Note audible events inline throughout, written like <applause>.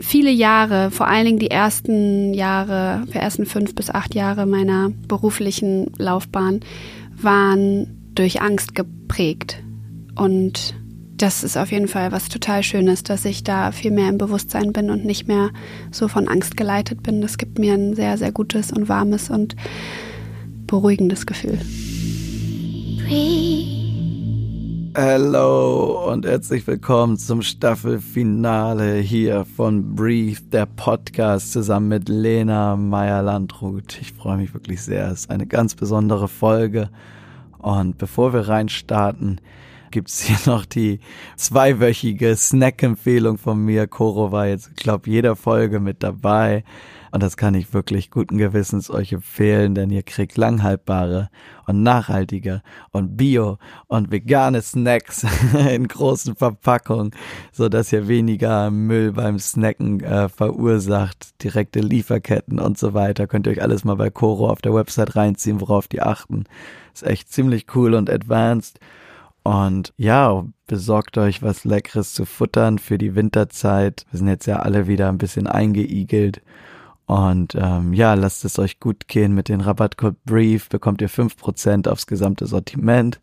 viele Jahre, vor allen Dingen die ersten Jahre, die ersten fünf bis acht Jahre meiner beruflichen Laufbahn waren durch Angst geprägt. Und das ist auf jeden Fall was total Schönes, dass ich da viel mehr im Bewusstsein bin und nicht mehr so von Angst geleitet bin. Das gibt mir ein sehr, sehr gutes und warmes und beruhigendes Gefühl. Hallo und herzlich willkommen zum Staffelfinale hier von Breathe, der Podcast zusammen mit Lena Meyer-Landrut. Ich freue mich wirklich sehr. Es ist eine ganz besondere Folge. Und bevor wir reinstarten, gibt's hier <laughs> noch die zweiwöchige Snack-Empfehlung von mir. Koro war jetzt, glaube jeder Folge mit dabei. Und das kann ich wirklich guten Gewissens euch empfehlen, denn ihr kriegt langhaltbare und nachhaltige und bio und vegane Snacks <laughs> in großen Verpackungen, so dass ihr weniger Müll beim Snacken äh, verursacht, direkte Lieferketten und so weiter. Könnt ihr euch alles mal bei Koro auf der Website reinziehen, worauf die achten. Ist echt ziemlich cool und advanced. Und ja, besorgt euch was Leckeres zu futtern für die Winterzeit. Wir sind jetzt ja alle wieder ein bisschen eingeigelt. Und ähm, ja, lasst es euch gut gehen mit dem Rabattcode Brief, bekommt ihr fünf Prozent aufs gesamte Sortiment.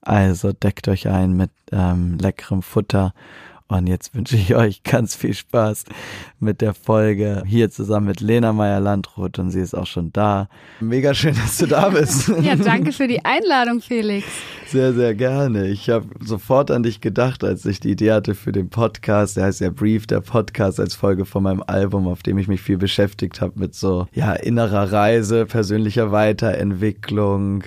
Also deckt euch ein mit ähm, leckerem Futter und jetzt wünsche ich euch ganz viel Spaß mit der Folge hier zusammen mit Lena Meyer-Landrut und sie ist auch schon da. Mega schön, dass du da bist. <laughs> ja, danke für die Einladung, Felix. Sehr, sehr gerne. Ich habe sofort an dich gedacht, als ich die Idee hatte für den Podcast. Der heißt ja Brief, der Podcast als Folge von meinem Album, auf dem ich mich viel beschäftigt habe mit so, ja, innerer Reise, persönlicher Weiterentwicklung,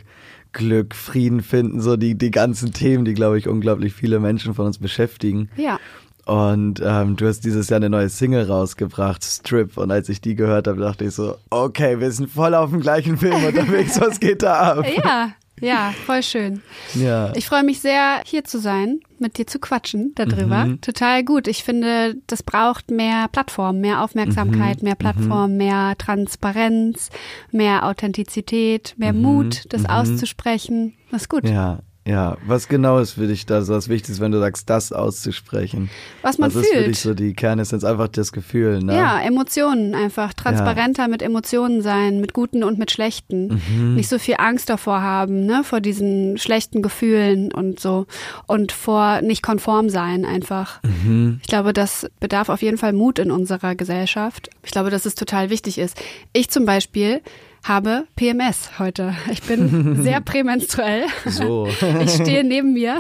Glück, Frieden finden, so die, die ganzen Themen, die, glaube ich, unglaublich viele Menschen von uns beschäftigen. Ja. Und ähm, du hast dieses Jahr eine neue Single rausgebracht, Strip. Und als ich die gehört habe, dachte ich so, okay, wir sind voll auf dem gleichen Film <laughs> unterwegs, was geht da ab? Ja, ja, voll schön. Ja. Ich freue mich sehr, hier zu sein, mit dir zu quatschen darüber. Mhm. Total gut. Ich finde, das braucht mehr Plattform, mehr Aufmerksamkeit, mhm. mehr Plattform, mhm. mehr Transparenz, mehr Authentizität, mehr mhm. Mut, das mhm. auszusprechen. Das ist gut. Ja, ja, was genau ist für dich da so was Wichtiges, wenn du sagst, das auszusprechen? Was man was fühlt. ist für dich so die Kernessenz? Einfach das Gefühl, ne? Ja, Emotionen einfach. Transparenter ja. mit Emotionen sein, mit guten und mit schlechten. Mhm. Nicht so viel Angst davor haben, ne, vor diesen schlechten Gefühlen und so. Und vor nicht konform sein einfach. Mhm. Ich glaube, das bedarf auf jeden Fall Mut in unserer Gesellschaft. Ich glaube, dass es total wichtig ist. Ich zum Beispiel habe PMS heute. Ich bin <laughs> sehr prämenstruell. So. <laughs> Ich stehe neben mir.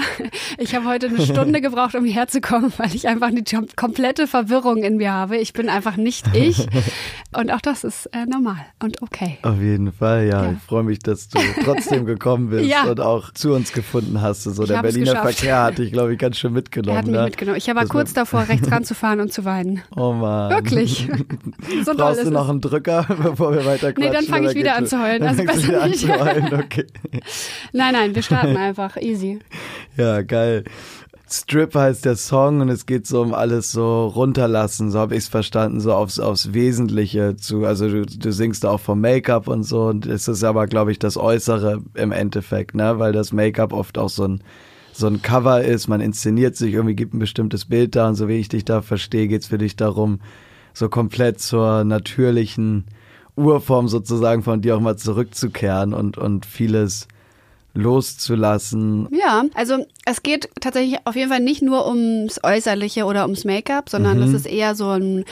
Ich habe heute eine Stunde gebraucht, um hierher zu kommen, weil ich einfach eine komplette Verwirrung in mir habe. Ich bin einfach nicht ich. Und auch das ist äh, normal und okay. Auf jeden Fall, ja. ja. Ich freue mich, dass du trotzdem gekommen bist ja. und auch zu uns gefunden hast. So, der Berliner Verkehr hatte ich, glaube ich, ganz schön mitgenommen. Er hat mich ne? mitgenommen. Ich war kurz davor, rechts <laughs> ranzufahren und zu weinen. Oh Mann. Wirklich. So Brauchst du noch einen Drücker, bevor wir weiter? Nee, dann fange ich wieder an zu heulen. Also besser wieder nicht. An zu heulen. Okay. <laughs> nein, nein, wir starten <laughs> einfach. Easy. Ja, geil. Strip heißt der Song und es geht so um alles so runterlassen, so habe ich es verstanden, so aufs, aufs Wesentliche zu, also du, du singst auch vom Make-up und so und es ist aber, glaube ich, das Äußere im Endeffekt, ne, weil das Make-up oft auch so ein, so ein Cover ist, man inszeniert sich, irgendwie gibt ein bestimmtes Bild da und so wie ich dich da verstehe, geht's für dich darum, so komplett zur natürlichen Urform sozusagen von dir auch mal zurückzukehren und, und vieles loszulassen. Ja, also es geht tatsächlich auf jeden Fall nicht nur ums Äußerliche oder ums Make-up, sondern mhm. das ist eher so ein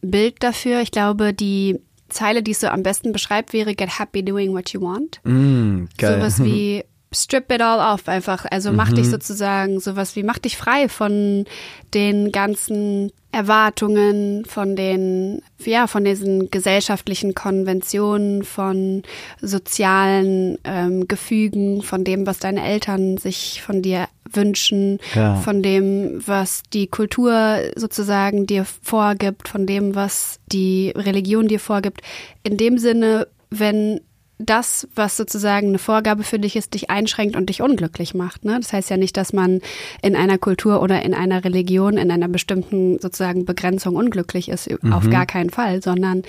Bild dafür. Ich glaube, die Zeile, die es so am besten beschreibt, wäre Get happy doing what you want. Mm, geil. Sowas wie <laughs> strip it all off einfach. Also mach mhm. dich sozusagen sowas wie, mach dich frei von den ganzen Erwartungen, von den, ja, von diesen gesellschaftlichen Konventionen, von sozialen ähm, Gefügen, von dem, was deine Eltern sich von dir wünschen, ja. von dem, was die Kultur sozusagen dir vorgibt, von dem, was die Religion dir vorgibt. In dem Sinne, wenn das, was sozusagen eine Vorgabe für dich ist, dich einschränkt und dich unglücklich macht. Ne? Das heißt ja nicht, dass man in einer Kultur oder in einer Religion, in einer bestimmten sozusagen Begrenzung unglücklich ist, mhm. auf gar keinen Fall, sondern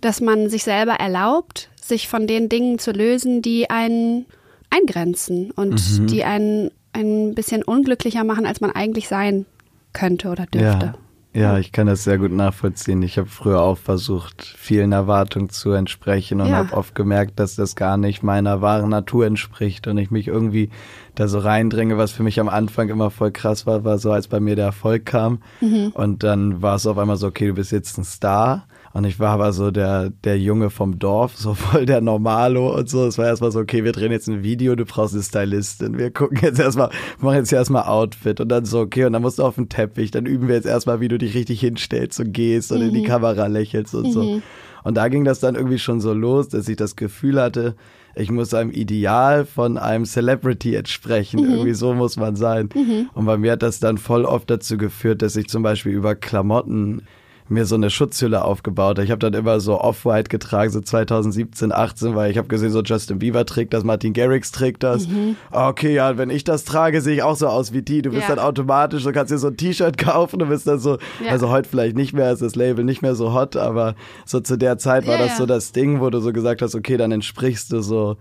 dass man sich selber erlaubt, sich von den Dingen zu lösen, die einen eingrenzen und mhm. die einen ein bisschen unglücklicher machen, als man eigentlich sein könnte oder dürfte. Ja. Ja, ich kann das sehr gut nachvollziehen. Ich habe früher auch versucht, vielen Erwartungen zu entsprechen und ja. habe oft gemerkt, dass das gar nicht meiner wahren Natur entspricht und ich mich irgendwie da so reindränge, was für mich am Anfang immer voll krass war, war so, als bei mir der Erfolg kam mhm. und dann war es auf einmal so, okay, du bist jetzt ein Star und ich war aber so der, der Junge vom Dorf, so voll der Normalo und so. Es war erstmal so, okay, wir drehen jetzt ein Video, du brauchst eine Stylistin. Wir gucken jetzt erstmal, machen jetzt erstmal Outfit und dann so, okay, und dann musst du auf den Teppich, dann üben wir jetzt erstmal, wie du dich richtig hinstellst und gehst und mhm. in die mhm. Kamera lächelst und mhm. so. Und da ging das dann irgendwie schon so los, dass ich das Gefühl hatte, ich muss einem Ideal von einem Celebrity entsprechen. Mhm. Irgendwie so muss man sein. Mhm. Und bei mir hat das dann voll oft dazu geführt, dass ich zum Beispiel über Klamotten mir so eine Schutzhülle aufgebaut. Ich habe dann immer so Off-White getragen, so 2017, 18, weil ich habe gesehen, so Justin Bieber trägt das, Martin Garrix trägt das. Mhm. Okay, ja, wenn ich das trage, sehe ich auch so aus wie die. Du bist ja. dann automatisch, du kannst dir so ein T-Shirt kaufen, du bist dann so, ja. also heute vielleicht nicht mehr, ist das Label nicht mehr so hot, aber so zu der Zeit war ja, das so das Ding, wo du so gesagt hast, okay, dann entsprichst du so,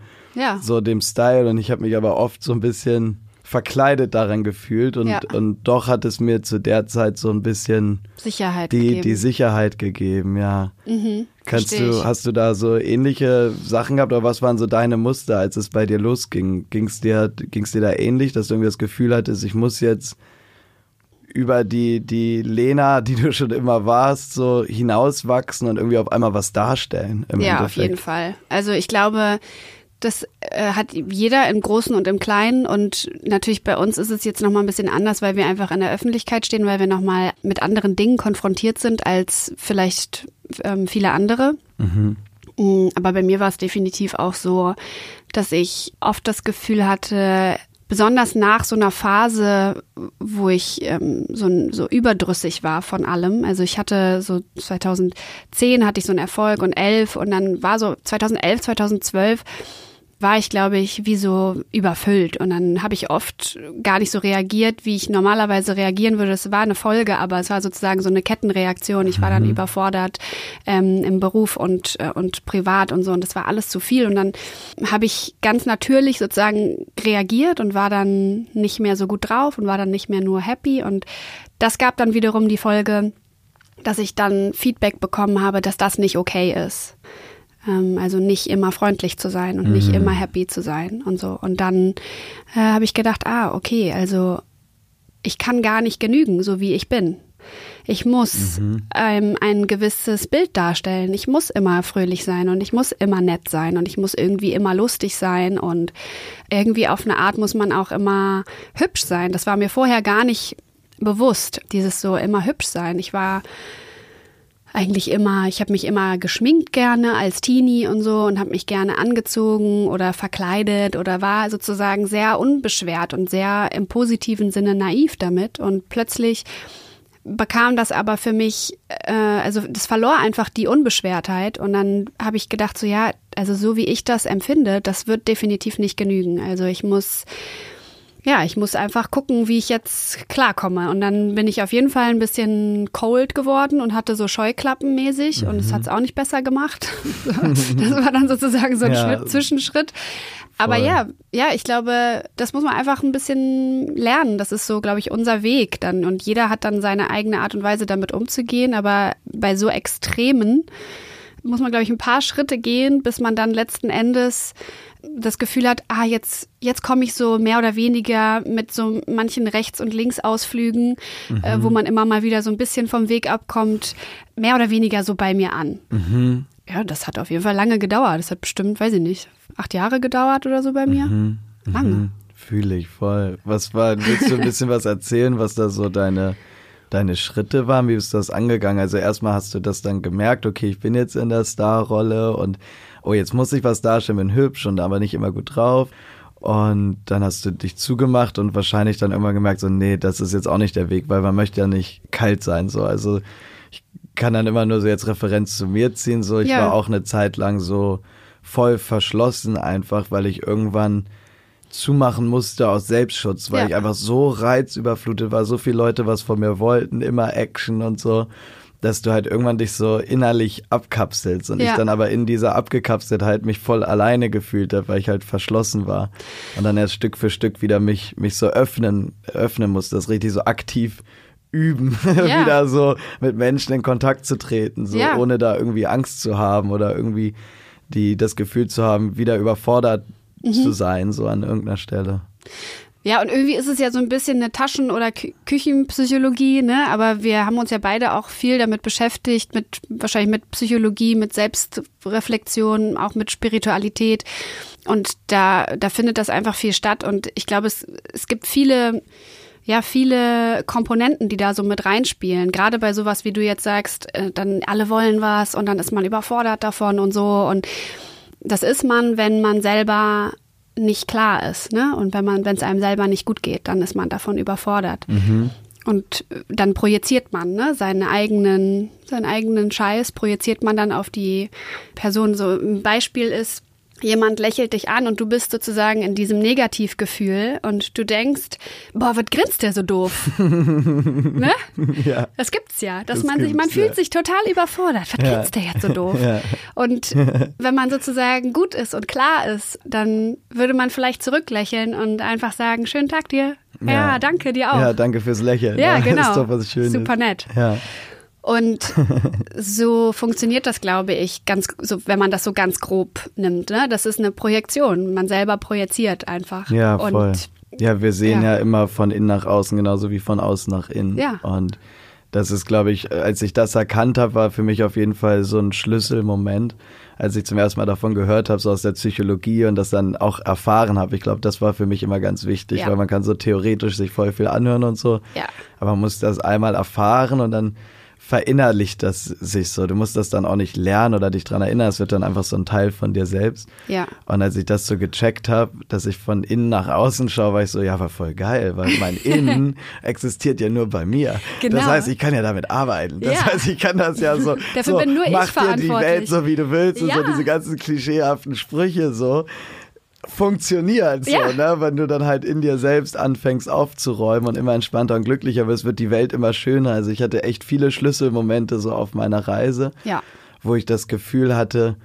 so dem Style und ich habe mich aber oft so ein bisschen verkleidet daran gefühlt und, ja. und doch hat es mir zu der Zeit so ein bisschen Sicherheit die, gegeben. die Sicherheit gegeben, ja. Mhm, Kannst du, hast du da so ähnliche Sachen gehabt oder was waren so deine Muster, als es bei dir losging? Ging es dir, ging's dir da ähnlich, dass du irgendwie das Gefühl hattest, ich muss jetzt über die, die Lena, die du schon immer warst, so hinauswachsen und irgendwie auf einmal was darstellen? ja, Endeffekt. auf jeden Fall. Also ich glaube, das äh, hat jeder im Großen und im Kleinen. Und natürlich bei uns ist es jetzt nochmal ein bisschen anders, weil wir einfach in der Öffentlichkeit stehen, weil wir nochmal mit anderen Dingen konfrontiert sind als vielleicht ähm, viele andere. Mhm. Mm, aber bei mir war es definitiv auch so, dass ich oft das Gefühl hatte, besonders nach so einer Phase, wo ich ähm, so, so überdrüssig war von allem. Also ich hatte so 2010 hatte ich so einen Erfolg und 11 und dann war so 2011, 2012 war ich, glaube ich, wie so überfüllt. Und dann habe ich oft gar nicht so reagiert, wie ich normalerweise reagieren würde. Es war eine Folge, aber es war sozusagen so eine Kettenreaktion. Ich war dann mhm. überfordert ähm, im Beruf und, äh, und privat und so. Und das war alles zu viel. Und dann habe ich ganz natürlich sozusagen reagiert und war dann nicht mehr so gut drauf und war dann nicht mehr nur happy. Und das gab dann wiederum die Folge, dass ich dann Feedback bekommen habe, dass das nicht okay ist. Ähm, also nicht immer freundlich zu sein und mhm. nicht immer happy zu sein und so. Und dann äh, habe ich gedacht, ah, okay, also ich kann gar nicht genügen, so wie ich bin. Ich muss mhm. ähm, ein gewisses Bild darstellen. Ich muss immer fröhlich sein und ich muss immer nett sein und ich muss irgendwie immer lustig sein und irgendwie auf eine Art muss man auch immer hübsch sein. Das war mir vorher gar nicht bewusst, dieses so immer hübsch sein. Ich war eigentlich immer, ich habe mich immer geschminkt gerne als Teenie und so und habe mich gerne angezogen oder verkleidet oder war sozusagen sehr unbeschwert und sehr im positiven Sinne naiv damit und plötzlich bekam das aber für mich, äh, also das verlor einfach die Unbeschwertheit und dann habe ich gedacht so ja, also so wie ich das empfinde, das wird definitiv nicht genügen. Also ich muss ja, ich muss einfach gucken, wie ich jetzt klarkomme. Und dann bin ich auf jeden Fall ein bisschen cold geworden und hatte so Scheuklappenmäßig mhm. und es mhm. hat es auch nicht besser gemacht. <laughs> das war dann sozusagen so ein ja. Schritt, Zwischenschritt. Aber ja, ja, ich glaube, das muss man einfach ein bisschen lernen. Das ist so, glaube ich, unser Weg dann. Und jeder hat dann seine eigene Art und Weise, damit umzugehen. Aber bei so Extremen muss man, glaube ich, ein paar Schritte gehen, bis man dann letzten Endes das Gefühl hat, ah, jetzt, jetzt komme ich so mehr oder weniger mit so manchen Rechts- und Linksausflügen, mhm. äh, wo man immer mal wieder so ein bisschen vom Weg abkommt, mehr oder weniger so bei mir an. Mhm. Ja, das hat auf jeden Fall lange gedauert. Das hat bestimmt, weiß ich nicht, acht Jahre gedauert oder so bei mir. Mhm. Lange. Mhm. Fühle ich voll. Was war, willst du ein bisschen was erzählen, was da so deine deine Schritte waren? Wie bist du das angegangen? Also erstmal hast du das dann gemerkt, okay, ich bin jetzt in der Starrolle und oh, jetzt muss ich was darstellen, bin hübsch und aber nicht immer gut drauf. Und dann hast du dich zugemacht und wahrscheinlich dann immer gemerkt, so, nee, das ist jetzt auch nicht der Weg, weil man möchte ja nicht kalt sein, so. Also, ich kann dann immer nur so jetzt Referenz zu mir ziehen, so. Ich ja. war auch eine Zeit lang so voll verschlossen einfach, weil ich irgendwann zumachen musste aus Selbstschutz, weil ja. ich einfach so reizüberflutet war, so viele Leute was von mir wollten, immer Action und so, dass du halt irgendwann dich so innerlich abkapselst und ja. ich dann aber in dieser Abgekapseltheit mich voll alleine gefühlt habe, weil ich halt verschlossen war und dann erst Stück für Stück wieder mich mich so öffnen öffnen musste, das richtig so aktiv üben, <laughs> ja. wieder so mit Menschen in Kontakt zu treten, so ohne da irgendwie Angst zu haben oder irgendwie die das Gefühl zu haben, wieder überfordert mhm. zu sein, so an irgendeiner Stelle. Ja, und irgendwie ist es ja so ein bisschen eine Taschen- oder Kü Küchenpsychologie, ne? Aber wir haben uns ja beide auch viel damit beschäftigt, mit wahrscheinlich mit Psychologie, mit Selbstreflexion, auch mit Spiritualität. Und da, da findet das einfach viel statt. Und ich glaube, es, es gibt viele, ja, viele Komponenten, die da so mit reinspielen. Gerade bei sowas, wie du jetzt sagst, äh, dann alle wollen was und dann ist man überfordert davon und so. Und das ist man, wenn man selber nicht klar ist. Ne? Und wenn man, wenn es einem selber nicht gut geht, dann ist man davon überfordert. Mhm. Und dann projiziert man ne, seinen eigenen, seinen eigenen Scheiß, projiziert man dann auf die Person. So ein Beispiel ist, jemand lächelt dich an und du bist sozusagen in diesem Negativgefühl und du denkst, boah, was grinst der so doof? <laughs> ne? Ja. Das gibt's ja, dass das man sich, man fühlt ja. sich total überfordert. Was ja. grinst der jetzt so doof? Ja. Und <laughs> wenn man sozusagen gut ist und klar ist, dann würde man vielleicht zurücklächeln und einfach sagen, schönen Tag dir. Ja, danke dir auch. Ja, danke fürs Lächeln. Ja, genau. <laughs> Das ist doch was Schönes. Super nett. Ja. Und <laughs> so funktioniert das, glaube ich, ganz, so, wenn man das so ganz grob nimmt. Ne? Das ist eine Projektion. Man selber projiziert einfach. Ja, voll. Und, ja, wir sehen ja. ja immer von innen nach außen, genauso wie von außen nach innen. Ja. Und das ist, glaube ich, als ich das erkannt habe, war für mich auf jeden Fall so ein Schlüsselmoment, als ich zum ersten Mal davon gehört habe, so aus der Psychologie und das dann auch erfahren habe. Ich glaube, das war für mich immer ganz wichtig, ja. weil man kann so theoretisch sich voll viel anhören und so. Ja. Aber man muss das einmal erfahren und dann verinnerlicht das sich so. Du musst das dann auch nicht lernen oder dich dran erinnern. Es wird dann einfach so ein Teil von dir selbst. Ja. Und als ich das so gecheckt habe, dass ich von innen nach außen schaue, war ich so, ja, war voll geil, weil mein <laughs> Innen existiert ja nur bei mir. Genau. Das heißt, ich kann ja damit arbeiten. Das ja. heißt, ich kann das ja so, <laughs> Dafür so bin nur mach ich dir die Welt so, wie du willst ja. und so diese ganzen klischeehaften Sprüche so funktioniert, so, ja. ne? Wenn du dann halt in dir selbst anfängst aufzuräumen und immer entspannter und glücklicher wirst, wird die Welt immer schöner. Also ich hatte echt viele Schlüsselmomente so auf meiner Reise, ja. wo ich das Gefühl hatte,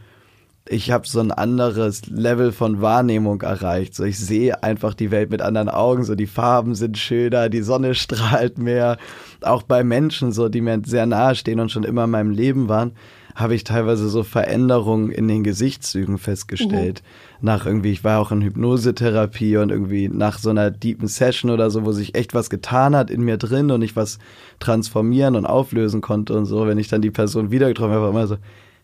ich habe so ein anderes Level von Wahrnehmung erreicht. So, ich sehe einfach die Welt mit anderen Augen. So, die Farben sind schöner, die Sonne <laughs> strahlt mehr. Auch bei Menschen, so, die mir sehr nahe stehen und schon immer in meinem Leben waren, habe ich teilweise so Veränderungen in den Gesichtszügen festgestellt. Mhm. Nach irgendwie, ich war auch in Hypnosetherapie und irgendwie nach so einer deepen Session oder so, wo sich echt was getan hat in mir drin und ich was transformieren und auflösen konnte und so. Wenn ich dann die Person wieder getroffen habe, war immer so,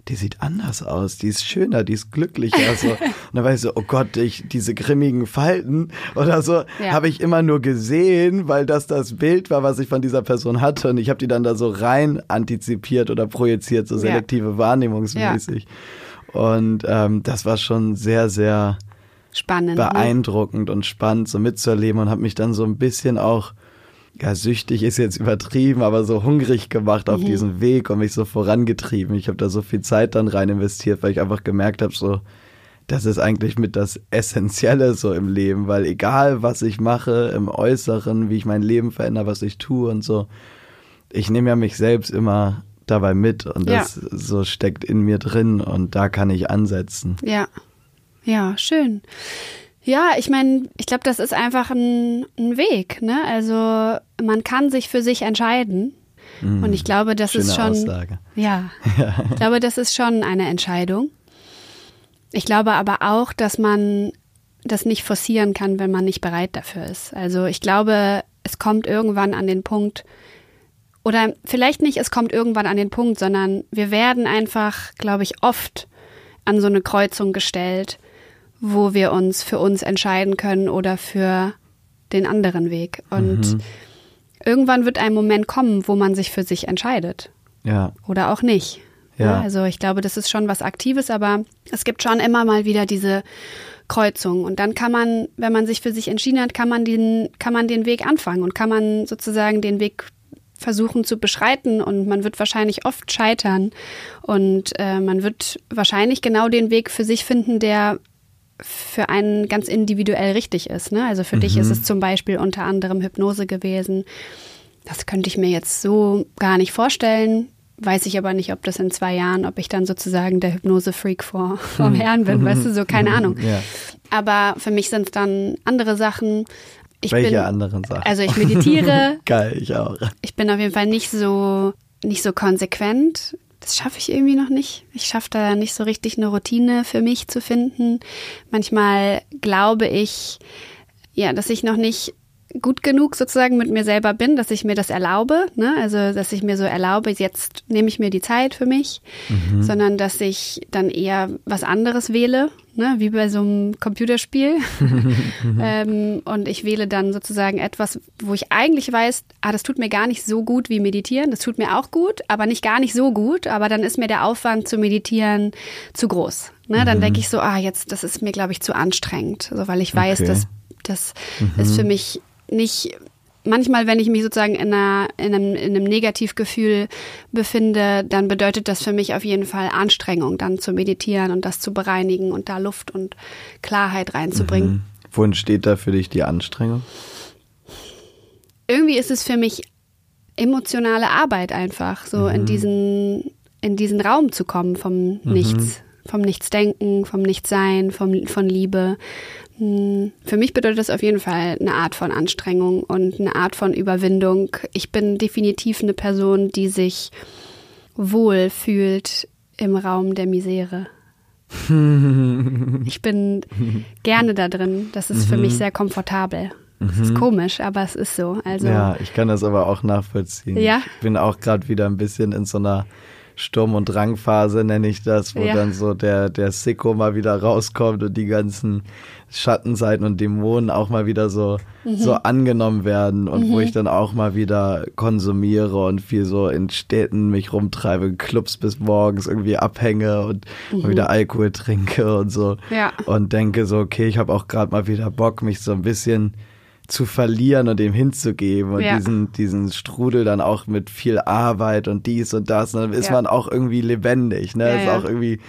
die sieht anders aus, die ist schöner, die ist glücklicher. So. <laughs> Und dann war ich so, oh Gott, ich, diese grimmigen Falten oder so, ja. habe ich immer nur gesehen, weil das das Bild war, was ich von dieser Person hatte. Und ich habe die dann da so rein antizipiert oder projiziert, so selektive ja. wahrnehmungsmäßig. Ja. Und ähm, das war schon sehr, sehr spannend, ne? beeindruckend ne? und spannend, so mitzuerleben und habe mich dann so ein bisschen auch ja, süchtig ist jetzt übertrieben, aber so hungrig gemacht auf mhm. diesen Weg und mich so vorangetrieben. Ich habe da so viel Zeit dann rein investiert, weil ich einfach gemerkt habe, so, das ist eigentlich mit das Essentielle so im Leben, weil egal was ich mache im Äußeren, wie ich mein Leben verändere, was ich tue und so, ich nehme ja mich selbst immer dabei mit und das ja. so steckt in mir drin und da kann ich ansetzen. Ja, ja, schön. Ja, ich meine, ich glaube, das ist einfach ein, ein, Weg. Ne? Also man kann sich für sich entscheiden. Mm, und ich glaube, das ist schon. Aussage. Ja, ja. <laughs> Ich glaube, das ist schon eine Entscheidung. Ich glaube aber auch, dass man das nicht forcieren kann, wenn man nicht bereit dafür ist. Also ich glaube, es kommt irgendwann an den Punkt, oder vielleicht nicht, es kommt irgendwann an den Punkt, sondern wir werden einfach, glaube ich, oft an so eine Kreuzung gestellt wo wir uns für uns entscheiden können oder für den anderen Weg. Und mhm. irgendwann wird ein Moment kommen, wo man sich für sich entscheidet. Ja. Oder auch nicht. Ja. ja. Also ich glaube, das ist schon was Aktives, aber es gibt schon immer mal wieder diese Kreuzung. Und dann kann man, wenn man sich für sich entschieden hat, kann man den, kann man den Weg anfangen und kann man sozusagen den Weg versuchen zu beschreiten und man wird wahrscheinlich oft scheitern und äh, man wird wahrscheinlich genau den Weg für sich finden, der für einen ganz individuell richtig ist. Ne? Also für mhm. dich ist es zum Beispiel unter anderem Hypnose gewesen. Das könnte ich mir jetzt so gar nicht vorstellen. Weiß ich aber nicht, ob das in zwei Jahren, ob ich dann sozusagen der Hypnose-Freak vor, <laughs> vom Herrn bin, weißt du, so keine Ahnung. Ja. Aber für mich sind es dann andere Sachen. ich Welche bin, anderen Sachen? Also ich meditiere. <laughs> Geil, ich auch. Ich bin auf jeden Fall nicht so, nicht so konsequent. Das schaffe ich irgendwie noch nicht. Ich schaffe da nicht so richtig eine Routine für mich zu finden. Manchmal glaube ich, ja, dass ich noch nicht gut genug sozusagen mit mir selber bin, dass ich mir das erlaube, ne? also dass ich mir so erlaube, jetzt nehme ich mir die Zeit für mich, mhm. sondern dass ich dann eher was anderes wähle, ne? wie bei so einem Computerspiel. <laughs> <laughs> ähm, und ich wähle dann sozusagen etwas, wo ich eigentlich weiß, ah, das tut mir gar nicht so gut wie meditieren, das tut mir auch gut, aber nicht gar nicht so gut, aber dann ist mir der Aufwand zu meditieren zu groß. Ne? Dann mhm. denke ich so, ah, jetzt, das ist mir, glaube ich, zu anstrengend, also weil ich weiß, okay. dass das mhm. ist für mich nicht manchmal, wenn ich mich sozusagen in, einer, in, einem, in einem Negativgefühl befinde, dann bedeutet das für mich auf jeden Fall Anstrengung, dann zu meditieren und das zu bereinigen und da Luft und Klarheit reinzubringen. Mhm. Wo entsteht da für dich die Anstrengung? Irgendwie ist es für mich emotionale Arbeit einfach, so mhm. in diesen in diesen Raum zu kommen vom mhm. Nichts, vom Nichtsdenken, vom Nichtsein, vom, von Liebe. Hm, für mich bedeutet das auf jeden Fall eine Art von Anstrengung und eine Art von Überwindung. Ich bin definitiv eine Person, die sich wohl fühlt im Raum der Misere. <laughs> ich bin gerne da drin. Das ist für mich mhm. sehr komfortabel. Das ist mhm. komisch, aber es ist so. Also, ja, ich kann das aber auch nachvollziehen. Ja? Ich bin auch gerade wieder ein bisschen in so einer Sturm- und Drangphase, nenne ich das, wo ja. dann so der, der Sicko mal wieder rauskommt und die ganzen Schattenseiten und Dämonen auch mal wieder so, mhm. so angenommen werden und mhm. wo ich dann auch mal wieder konsumiere und viel so in Städten mich rumtreibe, Clubs bis morgens irgendwie abhänge und mhm. mal wieder Alkohol trinke und so. Ja. Und denke so, okay, ich habe auch gerade mal wieder Bock, mich so ein bisschen zu verlieren und dem hinzugeben und ja. diesen, diesen Strudel dann auch mit viel Arbeit und dies und das. Und dann ist ja. man auch irgendwie lebendig. Ne? Ja, ist auch irgendwie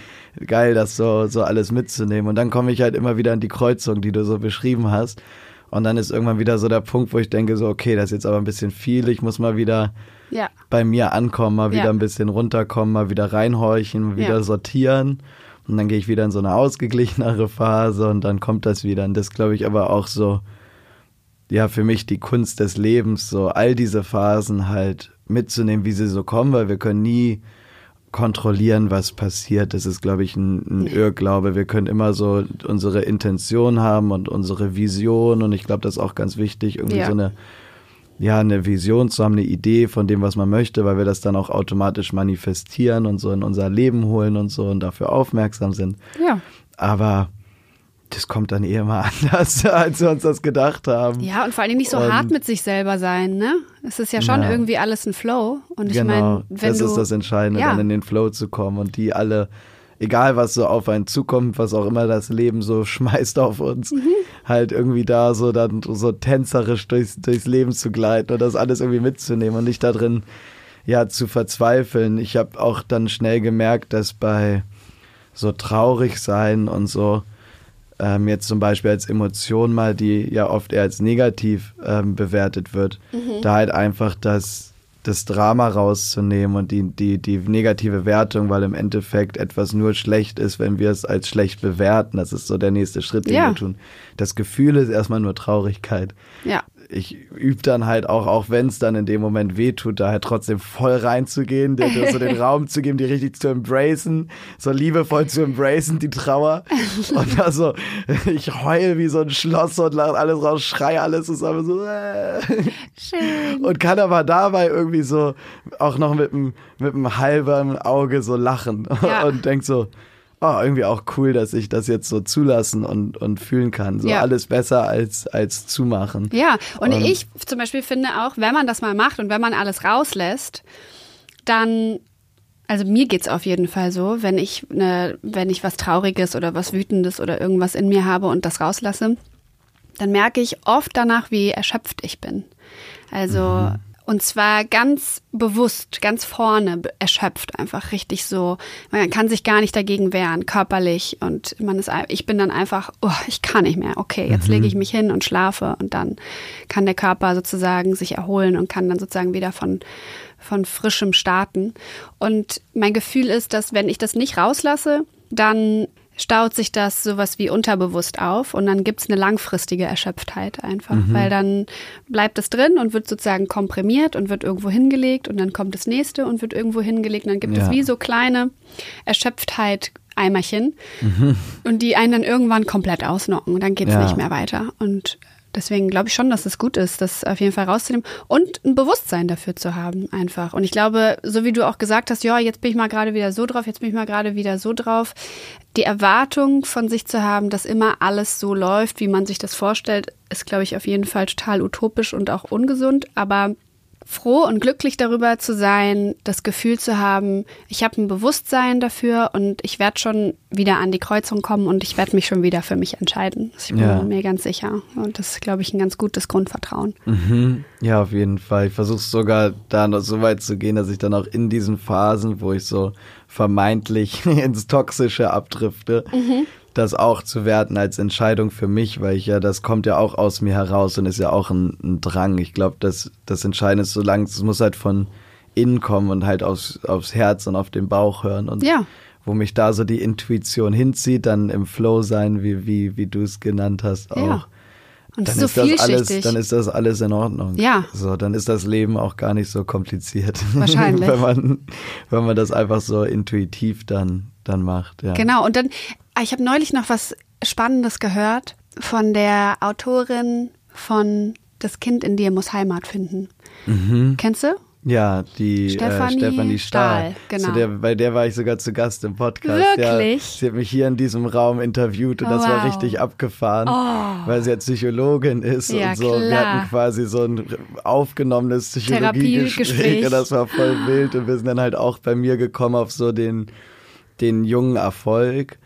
geil, das so, so alles mitzunehmen. Und dann komme ich halt immer wieder an die Kreuzung, die du so beschrieben hast. Und dann ist irgendwann wieder so der Punkt, wo ich denke, so, okay, das ist jetzt aber ein bisschen viel. Ich muss mal wieder ja. bei mir ankommen, mal wieder ja. ein bisschen runterkommen, mal wieder reinhorchen, mal wieder ja. sortieren. Und dann gehe ich wieder in so eine ausgeglichenere Phase und dann kommt das wieder. Und das glaube ich aber auch so ja für mich die Kunst des Lebens, so all diese Phasen halt mitzunehmen, wie sie so kommen, weil wir können nie kontrollieren, was passiert. Das ist, glaube ich, ein, ein Irrglaube. Wir können immer so unsere Intention haben und unsere Vision und ich glaube, das ist auch ganz wichtig, irgendwie ja. so eine ja, eine Vision zu haben, eine Idee von dem, was man möchte, weil wir das dann auch automatisch manifestieren und so in unser Leben holen und so und dafür aufmerksam sind. Ja. Aber das kommt dann eh immer <laughs> anders, als wir uns das gedacht haben. Ja, und vor allem nicht so und, hart mit sich selber sein, ne? Es ist ja schon ja. irgendwie alles ein Flow. Und ich genau, meine, wenn das du, ist das Entscheidende, ja. dann in den Flow zu kommen und die alle, egal was so auf einen zukommt, was auch immer das Leben so <laughs> schmeißt auf uns, mhm. halt irgendwie da so dann so tänzerisch durchs, durchs Leben zu gleiten und das alles irgendwie mitzunehmen und nicht da drin, ja, zu verzweifeln. Ich habe auch dann schnell gemerkt, dass bei so traurig sein und so, ähm, jetzt zum Beispiel als Emotion mal, die ja oft eher als negativ ähm, bewertet wird, mhm. da halt einfach das, das Drama rauszunehmen und die, die, die negative Wertung, weil im Endeffekt etwas nur schlecht ist, wenn wir es als schlecht bewerten. Das ist so der nächste Schritt, den ja. wir tun. Das Gefühl ist erstmal nur Traurigkeit. Ja ich übe dann halt auch, auch wenn es dann in dem Moment wehtut, da halt trotzdem voll reinzugehen, dir so den <laughs> Raum zu geben, die richtig zu embracen, so liebevoll zu embracen, die Trauer. Und da so, ich heul wie so ein Schloss und lache alles raus, schrei alles zusammen so. Äh. Schön. Und kann aber dabei irgendwie so auch noch mit einem mit einem halben Auge so lachen ja. und denk so, oh, irgendwie auch cool, dass ich das jetzt so zulassen und, und fühlen kann. So ja. alles besser als, als zumachen. Ja, und, und ich zum Beispiel finde auch, wenn man das mal macht und wenn man alles rauslässt, dann also mir geht's auf jeden Fall so, wenn ich ne, wenn ich was Trauriges oder was Wütendes oder irgendwas in mir habe und das rauslasse, dann merke ich oft danach, wie erschöpft ich bin. Also mhm. Und zwar ganz bewusst, ganz vorne erschöpft, einfach richtig so. Man kann sich gar nicht dagegen wehren, körperlich. Und man ist, ich bin dann einfach, oh, ich kann nicht mehr. Okay, jetzt mhm. lege ich mich hin und schlafe. Und dann kann der Körper sozusagen sich erholen und kann dann sozusagen wieder von, von frischem starten. Und mein Gefühl ist, dass wenn ich das nicht rauslasse, dann staut sich das sowas wie unterbewusst auf und dann gibt's eine langfristige Erschöpftheit einfach, Mhm. weil dann bleibt es drin und wird sozusagen komprimiert und wird irgendwo hingelegt und dann kommt das nächste und wird irgendwo hingelegt und dann gibt Ja. es wie so kleine Erschöpftheit Eimerchen Mhm. und die einen dann irgendwann komplett ausnocken und dann geht's Ja. nicht mehr weiter und Deswegen glaube ich schon, dass es gut ist, das auf jeden Fall rauszunehmen und ein Bewusstsein dafür zu haben, einfach. Und ich glaube, so wie du auch gesagt hast, ja, jetzt bin ich mal gerade wieder so drauf, jetzt bin ich mal gerade wieder so drauf. Die Erwartung von sich zu haben, dass immer alles so läuft, wie man sich das vorstellt, ist, glaube ich, auf jeden Fall total utopisch und auch ungesund. Aber froh und glücklich darüber zu sein, das Gefühl zu haben, ich habe ein Bewusstsein dafür und ich werde schon wieder an die Kreuzung kommen und ich werde mich schon wieder für mich entscheiden. Ich bin Ja. mir ganz sicher. Und das ist, glaube ich, ein ganz gutes Grundvertrauen. Mhm. Ja, auf jeden Fall. Ich versuche sogar da noch so weit zu gehen, dass ich dann auch in diesen Phasen, wo ich so vermeintlich <laughs> ins Toxische abdrifte, das auch zu werten als Entscheidung für mich, weil ich ja, das kommt ja auch aus mir heraus und ist ja auch ein, ein Drang. Ich glaube, dass das Entscheidende ist, solange es muss halt von innen kommen und halt aufs, aufs Herz und auf den Bauch hören und Ja. wo mich da so die Intuition hinzieht, dann im Flow sein, wie, wie, wie du es genannt hast, auch. Ja. Und Dann so ist das alles, dann ist das alles in Ordnung. Ja. So, dann ist das Leben auch gar nicht so kompliziert. <laughs> Wahrscheinlich. wenn man, wenn man das einfach so intuitiv dann, dann macht, ja. Genau, und dann, ah, ich habe neulich noch was Spannendes gehört von der Autorin von Das Kind in dir muss Heimat finden. Kennst du? Ja, die Stefanie äh, Stefanie Stahl. Stahl, genau. Der, bei der war ich sogar zu Gast im Podcast. Wirklich? Ja, sie hat mich hier in diesem Raum interviewt und das war Wow. Oh. richtig abgefahren, weil sie ja Psychologin ist Ja, und so. Wir klar. hatten quasi so ein aufgenommenes Psychologiegespräch <laughs> und das war voll wild und wir sind dann halt auch bei mir gekommen auf so den, den jungen Erfolg.